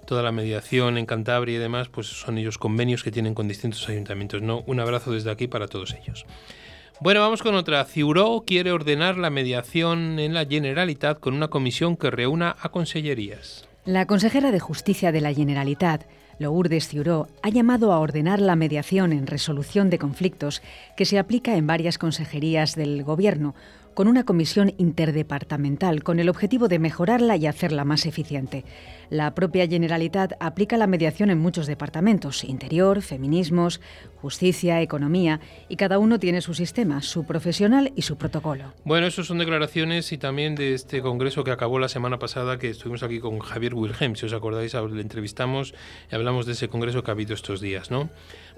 toda la mediación en Cantabria y demás, pues son ellos convenios que tienen con distintos ayuntamientos. Un abrazo desde aquí para todos ellos. Bueno, vamos con otra. Ciuró quiere ordenar la mediación en la Generalitat con una comisión que reúna a consellerías. La consejera de Justicia de la Generalitat, Lourdes Ciuró, ha llamado a ordenar la mediación en resolución de conflictos que se aplica en varias consejerías del Gobierno, con una comisión interdepartamental con el objetivo de mejorarla y hacerla más eficiente. La propia Generalitat aplica la mediación en muchos departamentos, interior, feminismos, justicia, economía, y cada uno tiene su sistema, su profesional y su protocolo. Bueno, eso son declaraciones y también de este congreso que acabó la semana pasada, que estuvimos aquí con Javier Wilhelm, si os acordáis, le entrevistamos y hablamos de ese congreso que ha habido estos días, ¿no?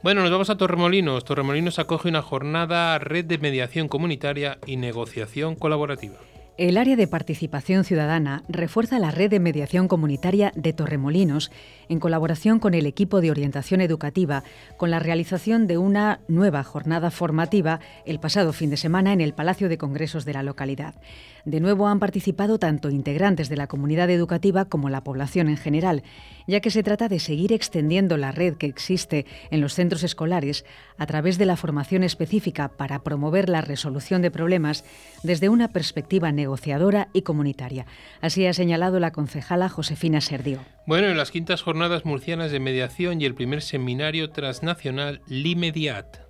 Bueno, nos vamos a Torremolinos. Torremolinos acoge una jornada red de mediación comunitaria y negociación colaborativa. El área de participación ciudadana refuerza la red de mediación comunitaria de Torremolinos en colaboración con el equipo de orientación educativa con la realización de una nueva jornada formativa el pasado fin de semana en el Palacio de Congresos de la localidad. De nuevo han participado tanto integrantes de la comunidad educativa como la población en general, ya que se trata de seguir extendiendo la red que existe en los centros escolares a través de la formación específica para promover la resolución de problemas desde una perspectiva negociadora y comunitaria. Así ha señalado la concejala Josefina Serdio. Bueno, en las quintas jornadas murcianas de mediación y el primer seminario transnacional LIMEDIAT.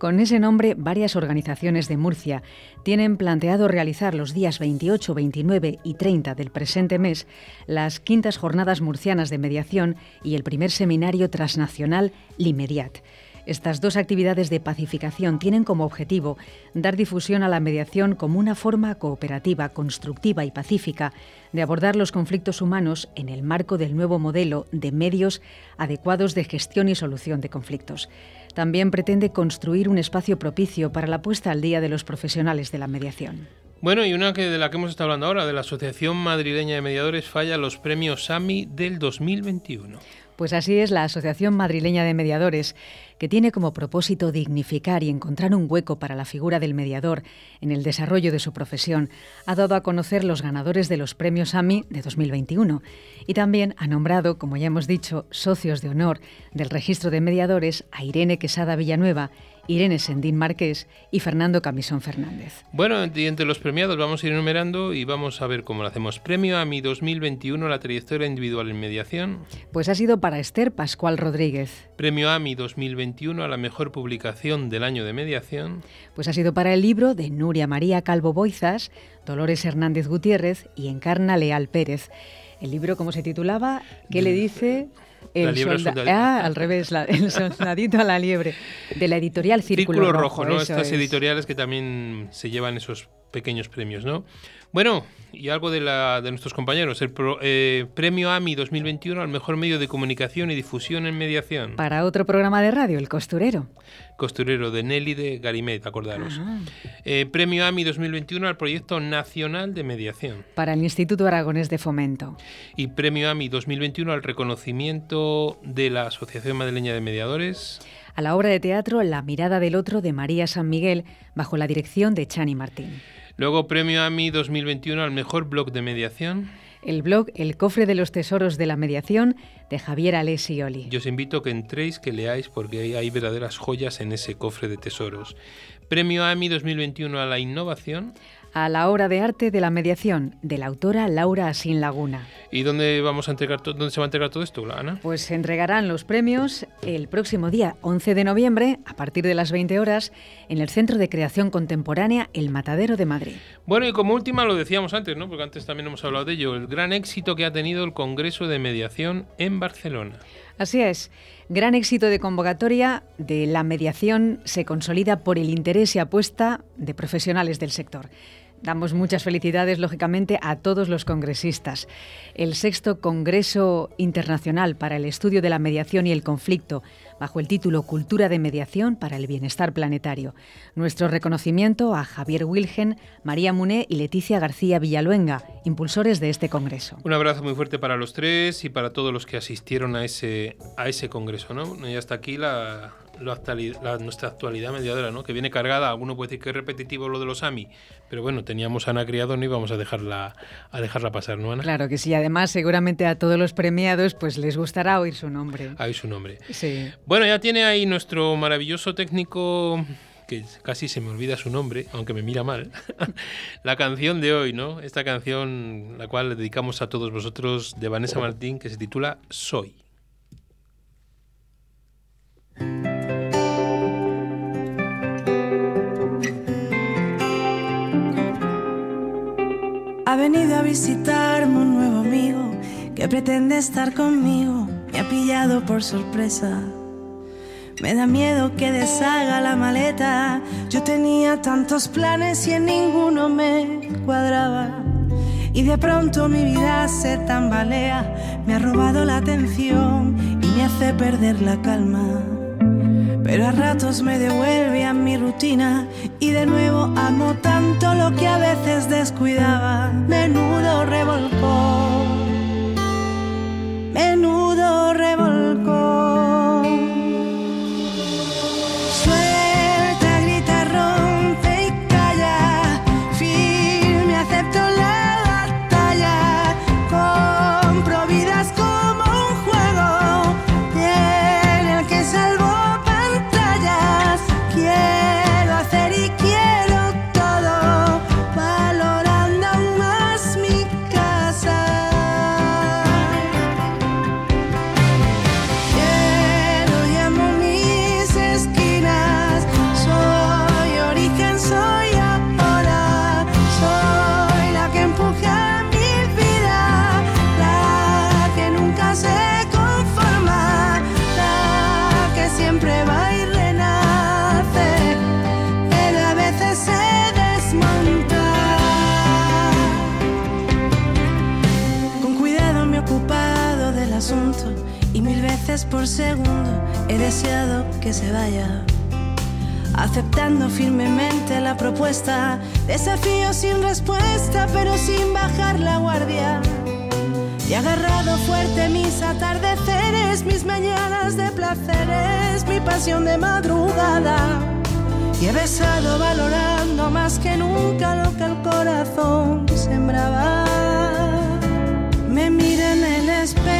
Con ese nombre, varias organizaciones de Murcia tienen planteado realizar los días 28, 29 y 30 del presente mes las quintas jornadas murcianas de mediación y el primer seminario transnacional LIMEDIAT. Estas dos actividades de pacificación tienen como objetivo dar difusión a la mediación como una forma cooperativa, constructiva y pacífica de abordar los conflictos humanos en el marco del nuevo modelo de medios adecuados de gestión y solución de conflictos. También pretende construir un espacio propicio para la puesta al día de los profesionales de la mediación. Bueno, y una que de la que hemos estado hablando ahora, de la Asociación Madrileña de Mediadores, falla los premios AMI del 2021. Pues así es la Asociación Madrileña de Mediadores, que tiene como propósito dignificar y encontrar un hueco para la figura del mediador en el desarrollo de su profesión, ha dado a conocer los ganadores de los premios AMI de 2021 y también ha nombrado, como ya hemos dicho, socios de honor del registro de mediadores a Irene Quesada Villanueva Irene Sendín Márquez y Fernando Camisón Fernández. Bueno, y entre los premiados vamos a ir enumerando y vamos a ver cómo lo hacemos. Premio a mi 2021 la trayectoria individual en mediación. Pues ha sido para Esther Pascual Rodríguez. Premio AMI 2021 a la mejor publicación del año de mediación. Pues ha sido para el libro de Nuria María Calvo Boizas, Dolores Hernández Gutiérrez y Encarna Leal Pérez. El libro, ¿cómo se titulaba? ¿Qué le dice? El Ah, al revés, el soldadito a la liebre. De la editorial Círculo, Círculo Rojo, ¿no? Estas editoriales que también se llevan esos pequeños premios, ¿no? Bueno, y algo de, la, de nuestros compañeros, el eh, premio AMI 2021 al mejor medio de comunicación y difusión en mediación. Para otro programa de radio, El Costurero. Costurero de Nelly de Garimet, acordaros. Eh, premio AMI 2021 al proyecto nacional de mediación. Para el Instituto Aragonés de Fomento. Y premio AMI 2021 al reconocimiento de la Asociación Madrileña de Mediadores a la obra de teatro La mirada del otro de María San Miguel, bajo la dirección de Chani Martín. Luego premio AMI 2021 al mejor blog de mediación. El blog El cofre de los tesoros de la mediación de Javier Alessioli. Yo os invito a que entréis, que leáis, porque hay verdaderas joyas en ese cofre de tesoros. Premio AMI 2021 a la innovación a la obra de arte de la mediación de la autora Laura Asín Laguna. ¿Y dónde vamos a entregar dónde se va a entregar todo esto, Ana? Pues se entregarán los premios el próximo día 11 de noviembre a partir de las 20 horas en el Centro de Creación Contemporánea El Matadero de Madrid. Bueno, y como última lo decíamos antes, ¿no? Porque antes también hemos hablado de ello, el gran éxito que ha tenido el Congreso de Mediación en Barcelona. Así es. Gran éxito de convocatoria de la mediación se consolida por el interés y apuesta de profesionales del sector. Damos muchas felicidades, lógicamente, a todos los congresistas. El sexto Congreso Internacional para el Estudio de la Mediación y el Conflicto, bajo el título Cultura de Mediación para el Bienestar Planetario. Nuestro reconocimiento a Javier Wilgen, María Muné y Leticia García Villaluenga, impulsores de este Congreso. Un abrazo muy fuerte para los tres y para todos los que asistieron a ese, a ese Congreso. ¿no? Y hasta aquí la, nuestra actualidad mediadora, ¿no? que viene cargada, alguno puede decir que es repetitivo lo de los AMI, pero bueno, teníamos a Ana Criado, no íbamos a dejarla, a dejarla pasar, ¿no, Ana? Claro que sí, además seguramente a todos los premiados pues les gustará oír su nombre. Oír su nombre. Sí. Bueno, ya tiene ahí nuestro maravilloso técnico que casi se me olvida su nombre, aunque me mira mal, <laughs> la canción de hoy, ¿no? Esta canción, la cual le dedicamos a todos vosotros, de Vanessa Martín, que se titula Soy. Ha venido a visitarme un nuevo amigo que pretende estar conmigo. Me ha pillado por sorpresa. Me da miedo que deshaga la maleta. Yo tenía tantos planes y en ninguno me cuadraba. Y de pronto mi vida se tambalea. Me ha robado la atención y me hace perder la calma. Pero a ratos me devuelve a mi rutina y de nuevo amo tanto lo que a veces descuidaba. Menudo revolcón, menudo revolcón. Por segundo he deseado que se vaya. Aceptando firmemente la propuesta, desafío sin respuesta, pero sin bajar la guardia. Y agarrado fuerte mis atardeceres, mis mañanas de placeres, mi pasión de madrugada. Y he besado valorando más que nunca lo que el corazón sembraba. Me mira en el espejo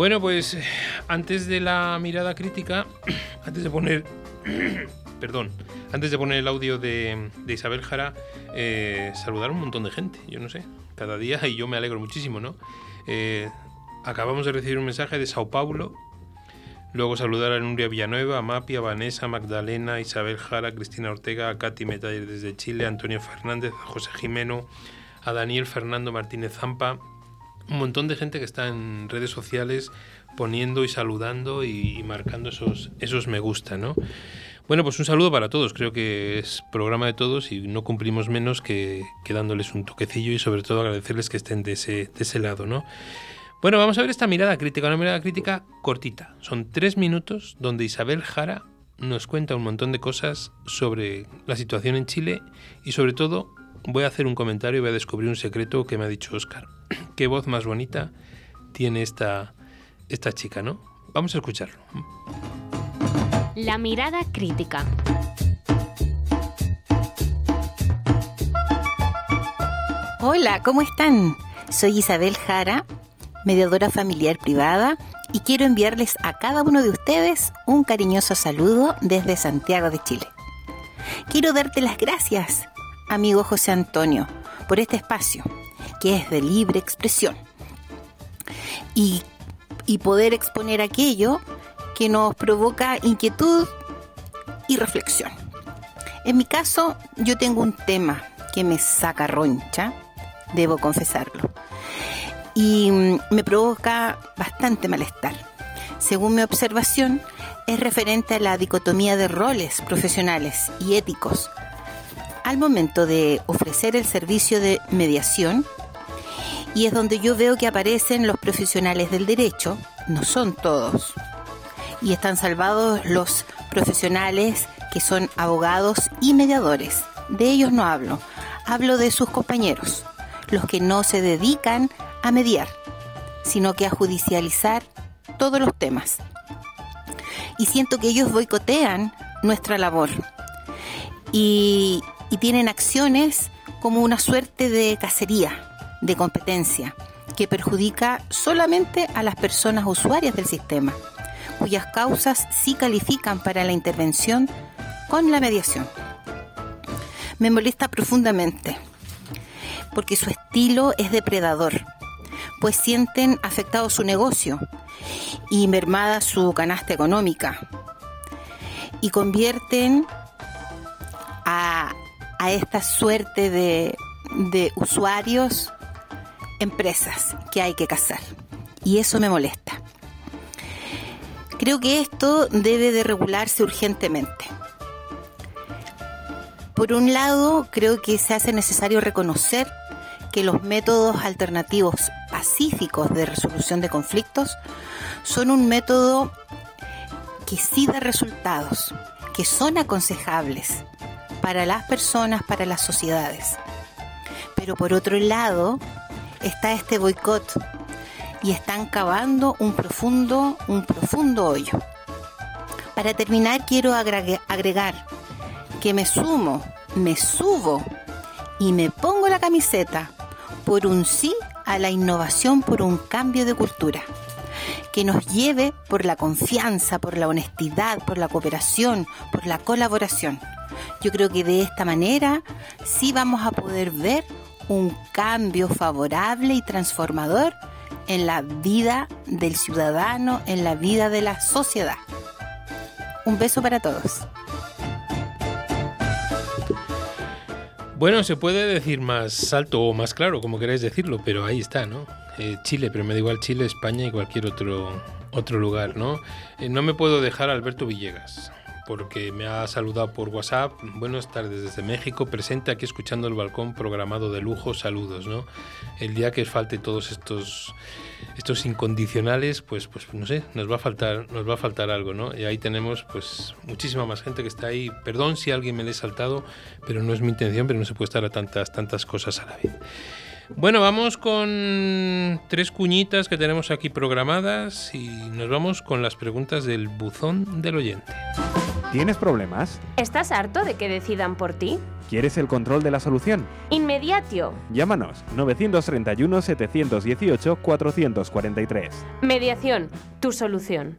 Bueno, pues antes de la mirada crítica, <clears throat> antes de poner, <clears throat> perdón, antes de poner el audio de, de Isabel Jara, eh, saludar a un montón de gente, yo no sé, cada día y yo me alegro muchísimo, ¿no? Eh, acabamos de recibir un mensaje de Sao Paulo, luego saludar a Nuria Villanueva, a Mapi, a Vanessa, Magdalena, Isabel Jara, Cristina Ortega, a Katy Metaller desde Chile, a Antonio Fernández, a José Jimeno, a Daniel Fernando Martínez Zampa, un montón de gente que está en redes sociales poniendo y saludando y, marcando esos, esos me gusta, ¿no? Bueno, pues un saludo para todos. Creo que es programa de todos y no cumplimos menos que, que dándoles un toquecillo y sobre todo agradecerles que estén de ese, de ese lado, ¿no? Bueno, vamos a ver esta mirada crítica, una mirada crítica cortita. Son tres minutos donde Isabel Jara nos cuenta un montón de cosas sobre la situación en Chile y sobre todo voy a hacer un comentario y voy a descubrir un secreto que me ha dicho Oscar. <clears throat> Qué voz más bonita tiene esta, esta chica, ¿no? Vamos a escucharlo. La mirada crítica. Hola, ¿cómo están? Soy Isabel Jara, mediadora familiar privada, y quiero enviarles a cada uno de ustedes un cariñoso saludo desde Santiago de Chile. Quiero darte las gracias, amigo José Antonio, por este espacio, que es de libre expresión, y, poder exponer aquello que nos provoca inquietud y reflexión. En mi caso, yo tengo un tema que me saca roncha, debo confesarlo, y mm, me provoca bastante malestar. Según mi observación, es referente a la dicotomía de roles profesionales y éticos al momento de ofrecer el servicio de mediación y es donde yo veo que aparecen los profesionales del derecho, no son todos, y están salvados los profesionales que son abogados y mediadores. De ellos no hablo, hablo de sus compañeros, los que no se dedican a mediar, sino que a judicializar todos los temas. Y siento que ellos boicotean nuestra labor y, y tienen acciones como una suerte de cacería, de competencia, que perjudica solamente a las personas usuarias del sistema cuyas causas sí califican para la intervención con la mediación. Me molesta profundamente porque su estilo es depredador, pues sienten afectado su negocio y mermada su canasta económica y convierten esta suerte de, de usuarios empresas que hay que cazar. Y eso me molesta. Creo que esto debe de regularse urgentemente. Por un lado, creo que se hace necesario reconocer que los métodos alternativos pacíficos de resolución de conflictos son un método que sí da resultados, que son aconsejables para las personas, para las sociedades. Pero por otro lado, está este boicot y están cavando un profundo, un profundo hoyo. Para terminar, quiero agregar que me sumo, me subo y me pongo la camiseta por un sí a la innovación, por un cambio de cultura que nos lleve por la confianza, por la honestidad, por la cooperación, por la colaboración. Yo creo que de esta manera sí vamos a poder ver un cambio favorable y transformador en la vida del ciudadano, en la vida de la sociedad. Un beso para todos. Bueno, se puede decir más alto o más claro, como queráis decirlo, pero ahí está, ¿no? Eh, Chile, pero me da igual Chile, España y cualquier otro, otro lugar, ¿no? Eh, no me puedo dejar Alberto Villegas porque me ha saludado por WhatsApp. Buenas tardes desde México, presente aquí escuchando el balcón programado de lujo. Saludos, ¿no? El día que falte todos estos estos incondicionales, pues pues no sé, nos va a faltar nos va a faltar algo, ¿no? Y ahí tenemos pues muchísima más gente que está ahí. Perdón si alguien me le he saltado, pero no es mi intención, pero no se puede estar a tantas tantas cosas a la vez. Bueno, vamos con tres cuñitas que tenemos aquí programadas y nos vamos con las preguntas del buzón del oyente. ¿Tienes problemas? ¿Estás harto de que decidan por ti? ¿Quieres el control de la solución? Inmediatio. Llámanos 931 718 443. Mediación, tu solución.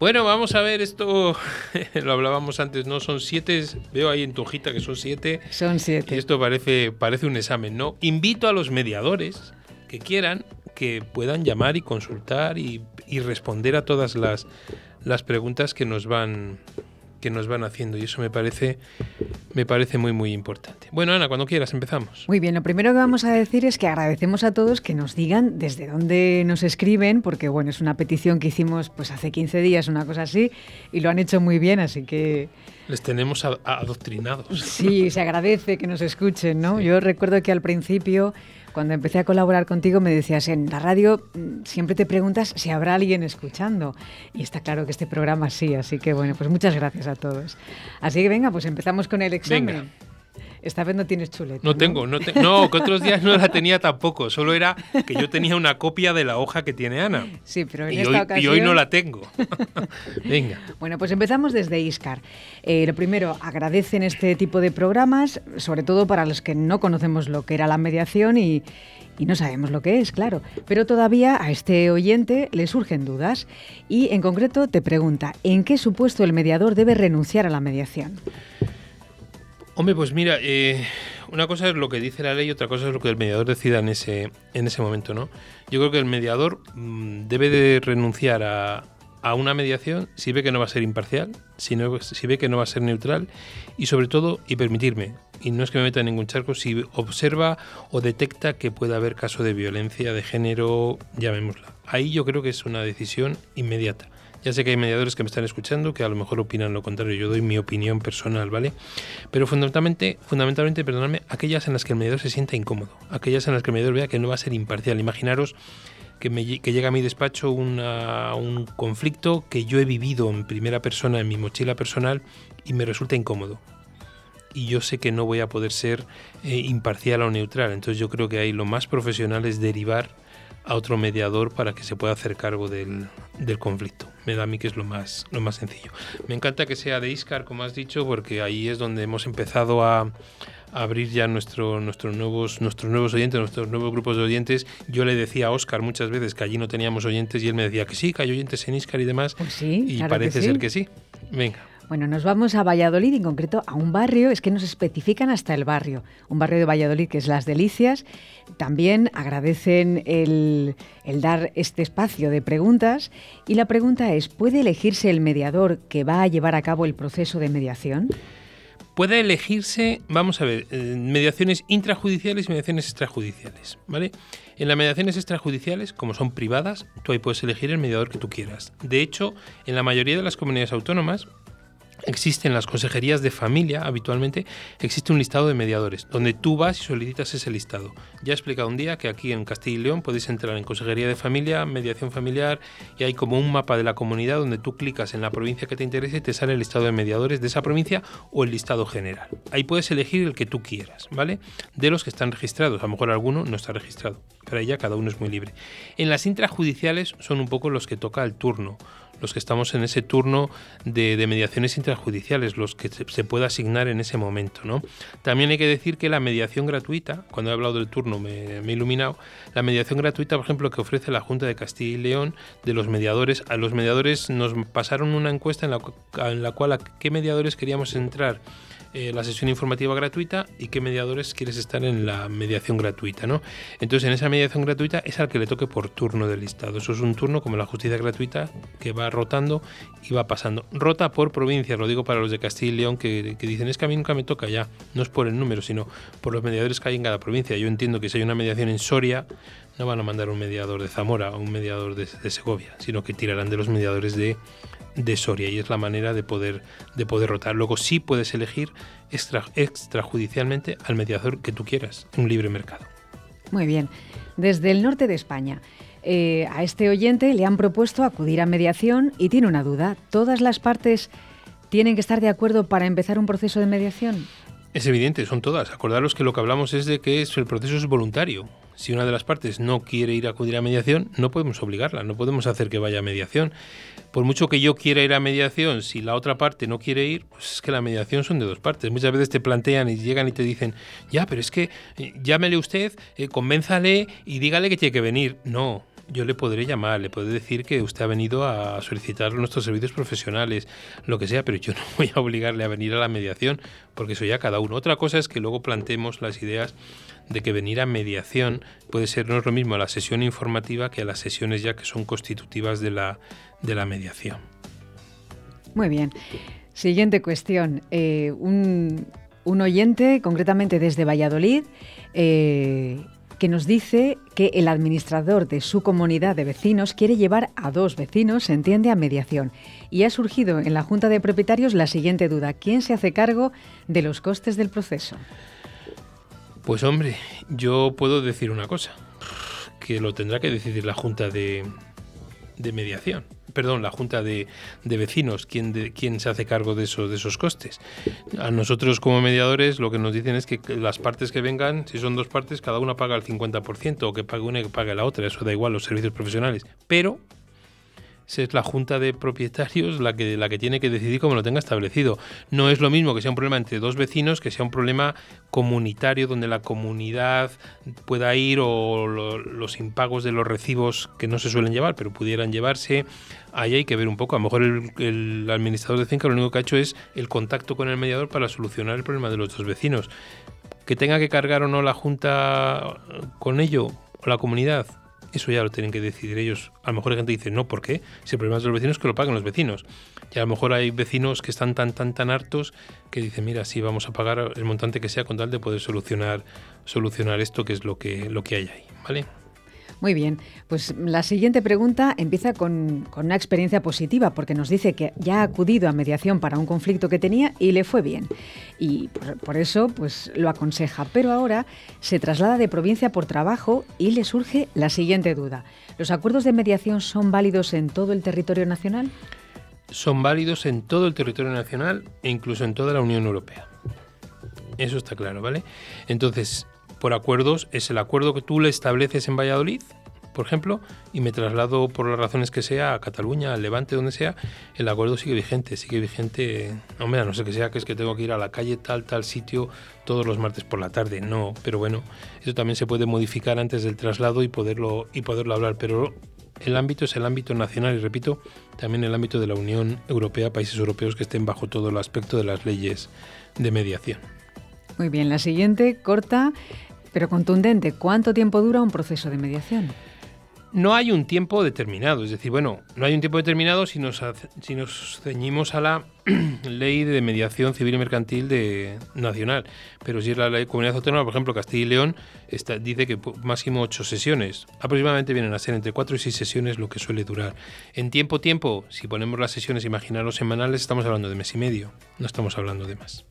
Bueno, vamos a ver esto, <laughs> lo hablábamos antes, ¿no? Son siete, veo ahí en tu hojita que son siete. Son siete. Y esto parece, parece un examen, ¿no? Invito a los mediadores que quieran que puedan llamar y consultar y, y responder a todas las, las preguntas que nos van que nos van haciendo y eso me parece me parece muy muy importante. Bueno, Ana, cuando quieras empezamos. Muy bien, lo primero que vamos a decir es que agradecemos a todos que nos digan desde dónde nos escriben, porque bueno, es una petición que hicimos pues hace 15 días, una cosa así, y lo han hecho muy bien, así que les tenemos adoctrinados. Sí, se agradece que nos escuchen, ¿no? Yo recuerdo que al principio cuando empecé a colaborar contigo me decías, en la radio mm, siempre te preguntas si habrá alguien escuchando. Y está claro que este programa sí, así que bueno, pues muchas gracias a todos. Así que venga, pues empezamos con el examen. Esta vez no tienes chuleta. No, tengo, no, no, que otros días no la tenía tampoco. Solo era que yo tenía una copia de la hoja que tiene Ana. Sí, pero en y esta hoy, ocasión... Y hoy no la tengo. <laughs> Venga. Bueno, pues empezamos desde ISCAR. Eh, lo primero, agradecen este tipo de programas, sobre todo para los que no conocemos lo que era la mediación y, y no sabemos lo que es, claro. Pero todavía a este oyente le surgen dudas y en concreto te pregunta, ¿en qué supuesto el mediador debe renunciar a la mediación? Hombre, pues mira, eh, una cosa es lo que dice la ley y otra cosa es lo que el mediador decida en ese, en ese momento, ¿no? Yo creo que el mediador mmm, debe de renunciar a, a, una mediación si ve que no va a ser imparcial, si, no, si ve que no va a ser neutral y sobre todo, y permitirme, y no es que me meta en ningún charco, si observa o detecta que puede haber caso de violencia de género, llamémosla. Ahí yo creo que es una decisión inmediata. Ya sé que hay mediadores que me están escuchando que a lo mejor opinan lo contrario. Yo doy mi opinión personal, ¿vale? Pero fundamentalmente, fundamentalmente, perdonadme, aquellas en las que el mediador se sienta incómodo. Aquellas en las que el mediador vea que no va a ser imparcial. Imaginaros que, llega a mi despacho un conflicto que yo he vivido en primera persona, en mi mochila personal, y me resulta incómodo. Y yo sé que no voy a poder ser eh, imparcial o neutral. Entonces yo creo que ahí lo más profesional es derivar a otro mediador para que se pueda hacer cargo del, del, conflicto. Me da a mí que es lo más, lo más sencillo. Me encanta que sea de ISCAR, como has dicho, porque ahí es donde hemos empezado a, abrir ya nuestro, nuestros, nuevos, nuestros nuevos oyentes, nuestros nuevos grupos de oyentes. Yo le decía a Oscar muchas veces que allí no teníamos oyentes y él me decía que sí, que hay oyentes en ISCAR y demás. Pues sí, y claro parece que sí. ser que sí. Venga. Bueno, nos vamos a Valladolid, en concreto a un barrio, es que nos especifican hasta el barrio, un barrio de Valladolid que es Las Delicias. También agradecen el, dar este espacio de preguntas y la pregunta es, ¿puede elegirse el mediador que va a llevar a cabo el proceso de mediación? Puede elegirse, vamos a ver, eh, mediaciones intrajudiciales y mediaciones extrajudiciales, ¿vale? En las mediaciones extrajudiciales, como son privadas, tú ahí puedes elegir el mediador que tú quieras. De hecho, en la mayoría de las comunidades autónomas, existen las consejerías de familia, habitualmente existe un listado de mediadores, donde tú vas y solicitas ese listado. Ya he explicado un día que aquí en Castilla y León podéis entrar en consejería de familia, mediación familiar, y hay como un mapa de la comunidad donde tú clicas en la provincia que te interese y te sale el listado de mediadores de esa provincia o el listado general. Ahí puedes elegir el que tú quieras, ¿vale? De los que están registrados, a lo mejor alguno no está registrado, pero ahí ya cada uno es muy libre. En las intrajudiciales son un poco los que toca el turno los que estamos en ese turno de, mediaciones intrajudiciales, los que se, se, pueda asignar en ese momento. ¿no? También hay que decir que la mediación gratuita, cuando he hablado del turno me, me, he iluminado, la mediación gratuita, por ejemplo, que ofrece la Junta de Castilla y León de los mediadores, a los mediadores nos pasaron una encuesta en la, en la cual a qué mediadores queríamos entrar eh, la sesión informativa gratuita y qué mediadores quieres estar en la mediación gratuita, ¿no? Entonces, en esa mediación gratuita es al que le toque por turno del listado. Eso es un turno como la justicia gratuita que va rotando y va pasando. Rota por provincias, lo digo para los de Castilla y León que, que, dicen es que a mí nunca me toca ya. No es por el número, sino por los mediadores que hay en cada provincia. Yo entiendo que si hay una mediación en Soria, no van a mandar un mediador de Zamora o un mediador de, de Segovia, sino que tirarán de los mediadores de de Soria y es la manera de poder, de poder rotar. Luego sí puedes elegir extra, extrajudicialmente al mediador que tú quieras, un libre mercado. Muy bien. Desde el norte de España, eh, a este oyente le han propuesto acudir a mediación y tiene una duda. ¿Todas las partes tienen que estar de acuerdo para empezar un proceso de mediación? Es evidente, son todas. Acordaros que lo que hablamos es de que el proceso es voluntario. Si una de las partes no quiere ir a acudir a mediación, no podemos obligarla, no podemos hacer que vaya a mediación. Por mucho que yo quiera ir a mediación, si la otra parte no quiere ir, pues es que la mediación son de dos partes. Muchas veces te plantean y llegan y te dicen, ya, pero es que eh, llámele usted, eh, convénzale y dígale que tiene que venir. No, yo le podré llamar, le podré decir que usted ha venido a solicitar nuestros servicios profesionales, lo que sea, pero yo <laughs> no voy a obligarle a venir a la mediación, porque eso ya cada uno. Otra cosa es que luego planteemos las ideas de que venir a mediación puede ser no es lo mismo a la sesión informativa que a las sesiones ya que son constitutivas de la, de la mediación. Muy bien. Siguiente cuestión. Eh, un, un, oyente, concretamente desde Valladolid, eh, que nos dice que el administrador de su comunidad de vecinos quiere llevar a dos vecinos, se entiende, a mediación. Y ha surgido en la Junta de Propietarios la siguiente duda. ¿Quién se hace cargo de los costes del proceso? Pues hombre, yo puedo decir una cosa, que lo tendrá que decidir la Junta de, Mediación perdón, la Junta de, Vecinos, quien, de, se hace cargo de, de esos costes. A nosotros como mediadores lo que nos dicen es que las partes que vengan, si son dos partes, cada una paga el 50% o que pague una y que pague la otra, eso da igual, los servicios profesionales. Pero es la junta de propietarios la que, la que tiene que decidir cómo lo tenga establecido. No es lo mismo que sea un problema entre dos vecinos que sea un problema comunitario donde la comunidad pueda ir o los impagos de los recibos que no se suelen llevar pero pudieran llevarse. Ahí hay que ver un poco. A lo mejor el, administrador de finca lo único que ha hecho es el contacto con el mediador para solucionar el problema de los dos vecinos. Que tenga que cargar o no la junta con ello o la comunidad, eso ya lo tienen que decidir ellos. A lo mejor hay gente dice, no, ¿por qué? Si el problema es de los vecinos, que lo paguen los vecinos. Y a lo mejor hay vecinos que están tan, tan, tan hartos que dicen, mira, sí, vamos a pagar el montante que sea con tal de poder solucionar, solucionar esto que es lo que, lo que hay ahí, ¿vale? Muy bien, pues la siguiente pregunta empieza con, una experiencia positiva, porque nos dice que ya ha acudido a mediación para un conflicto que tenía y le fue bien. Y por, eso pues lo aconseja. Pero ahora se traslada de provincia por trabajo y le surge la siguiente duda. ¿Los acuerdos de mediación son válidos en todo el territorio nacional? Son válidos en todo el territorio nacional e incluso en toda la Unión Europea. Eso está claro, ¿vale? Entonces, por acuerdos es el acuerdo que tú le estableces en Valladolid, por ejemplo, y me traslado por las razones que sea a Cataluña, al Levante, donde sea, el acuerdo sigue vigente, sigue vigente, no, a no sé que sea que es que tengo que ir a la calle tal, tal sitio todos los martes por la tarde, no, pero bueno, eso también se puede modificar antes del traslado y poderlo, y poderlo hablar, pero el ámbito es el ámbito nacional y repito, también el ámbito de la Unión Europea, países europeos que estén bajo todo el aspecto de las leyes de mediación. Muy bien, la siguiente, corta, pero contundente, ¿cuánto tiempo dura un proceso de mediación? No hay un tiempo determinado, es decir, bueno, no hay un tiempo determinado si nos, si nos ceñimos a la <clears throat> ley de mediación civil y mercantil de, nacional, pero si es la ley comunidad autónoma, por ejemplo, Castilla y León está, dice que máximo ocho sesiones, aproximadamente vienen a ser entre cuatro y seis sesiones lo que suele durar. En tiempo, tiempo, si ponemos las sesiones, imaginaros semanales, estamos hablando de mes y medio, no estamos hablando de más.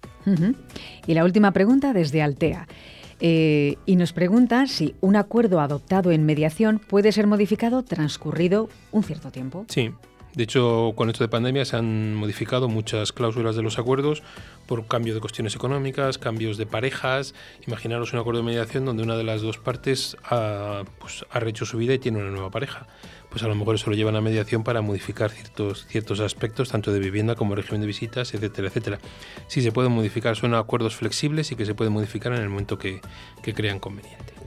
Y la última pregunta desde Altea. Eh, y nos pregunta si un acuerdo adoptado en mediación puede ser modificado transcurrido un cierto tiempo. Sí. De hecho, con esto de pandemia se han modificado muchas cláusulas de los acuerdos por cambio de cuestiones económicas, cambios de parejas. Imaginaros un acuerdo de mediación donde una de las dos partes ha, pues, su vida y tiene una nueva pareja pues a lo mejor eso lo llevan a mediación para modificar ciertos, ciertos aspectos, tanto de vivienda como régimen de visitas, etcétera, etcétera. Sí se pueden modificar, son acuerdos flexibles y que se pueden modificar en el momento que, crean conveniente.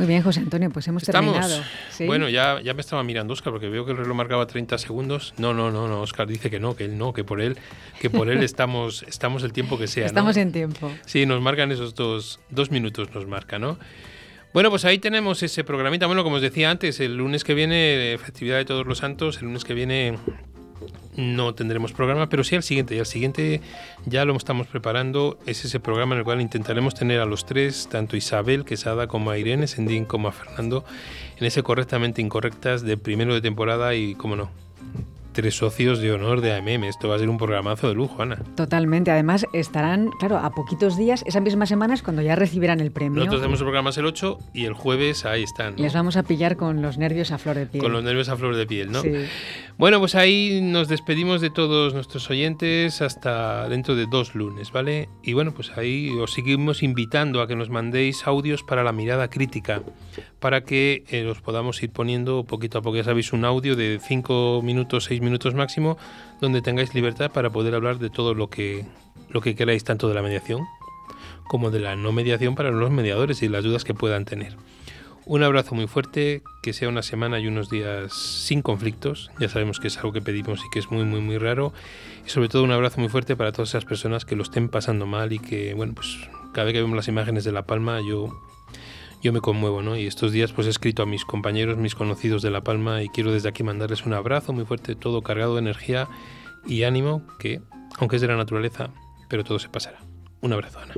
Muy bien, José Antonio, pues hemos terminado. Bueno, ya, ya me estaba mirando Oscar porque veo que el reloj marcaba 30 segundos. No, no, no, no, Oscar dice que no, que él no, que por él, que por él <laughs> estamos, estamos el tiempo que sea. Estamos en tiempo. Sí, nos marcan esos dos, dos minutos, nos marca, ¿no? Bueno, pues ahí tenemos ese programita. Bueno, como os decía antes, el lunes que viene, festividad de todos los santos, el lunes que viene no tendremos programa, pero sí al siguiente. Y al siguiente ya lo estamos preparando. Es ese programa en el cual intentaremos tener a los tres, tanto Isabel Quesada como a Irene Sendín como a Fernando, en ese correctamente incorrectas de primero de temporada y, como no, tres socios de honor de AMM. Esto va a ser un programazo de lujo, Ana. Totalmente. Además, estarán, claro, a poquitos días, esa misma semana es cuando ya recibirán el premio. Nosotros tenemos el programa el 8 y el jueves ahí están. Les vamos a pillar con los nervios a flor de piel. Con los nervios a flor de piel, ¿no? Sí. Bueno, pues ahí nos despedimos de todos nuestros oyentes hasta dentro de dos lunes, ¿vale? Y bueno, pues ahí os seguimos invitando a que nos mandéis audios para la mirada crítica, para que eh, los podamos ir poniendo poquito a poco. Ya sabéis, un audio de 5 minutos, 6 minutos máximo, donde tengáis libertad para poder hablar de todo lo que, lo que queráis, tanto de la mediación como de la no mediación para los mediadores y las dudas que puedan tener. Un abrazo muy fuerte, que sea una semana y unos días sin conflictos. Ya sabemos que es algo que pedimos y que es muy, muy, muy raro. Y sobre todo un abrazo muy fuerte para todas esas personas que lo estén pasando mal y que, bueno, pues cada vez que vemos las imágenes de La Palma, yo yo me conmuevo, ¿no? Y estos días pues he escrito a mis compañeros, mis conocidos de La Palma y quiero desde aquí mandarles un abrazo muy fuerte, todo cargado de energía y ánimo, que aunque es de la naturaleza, pero todo se pasará. Un abrazo, Ana.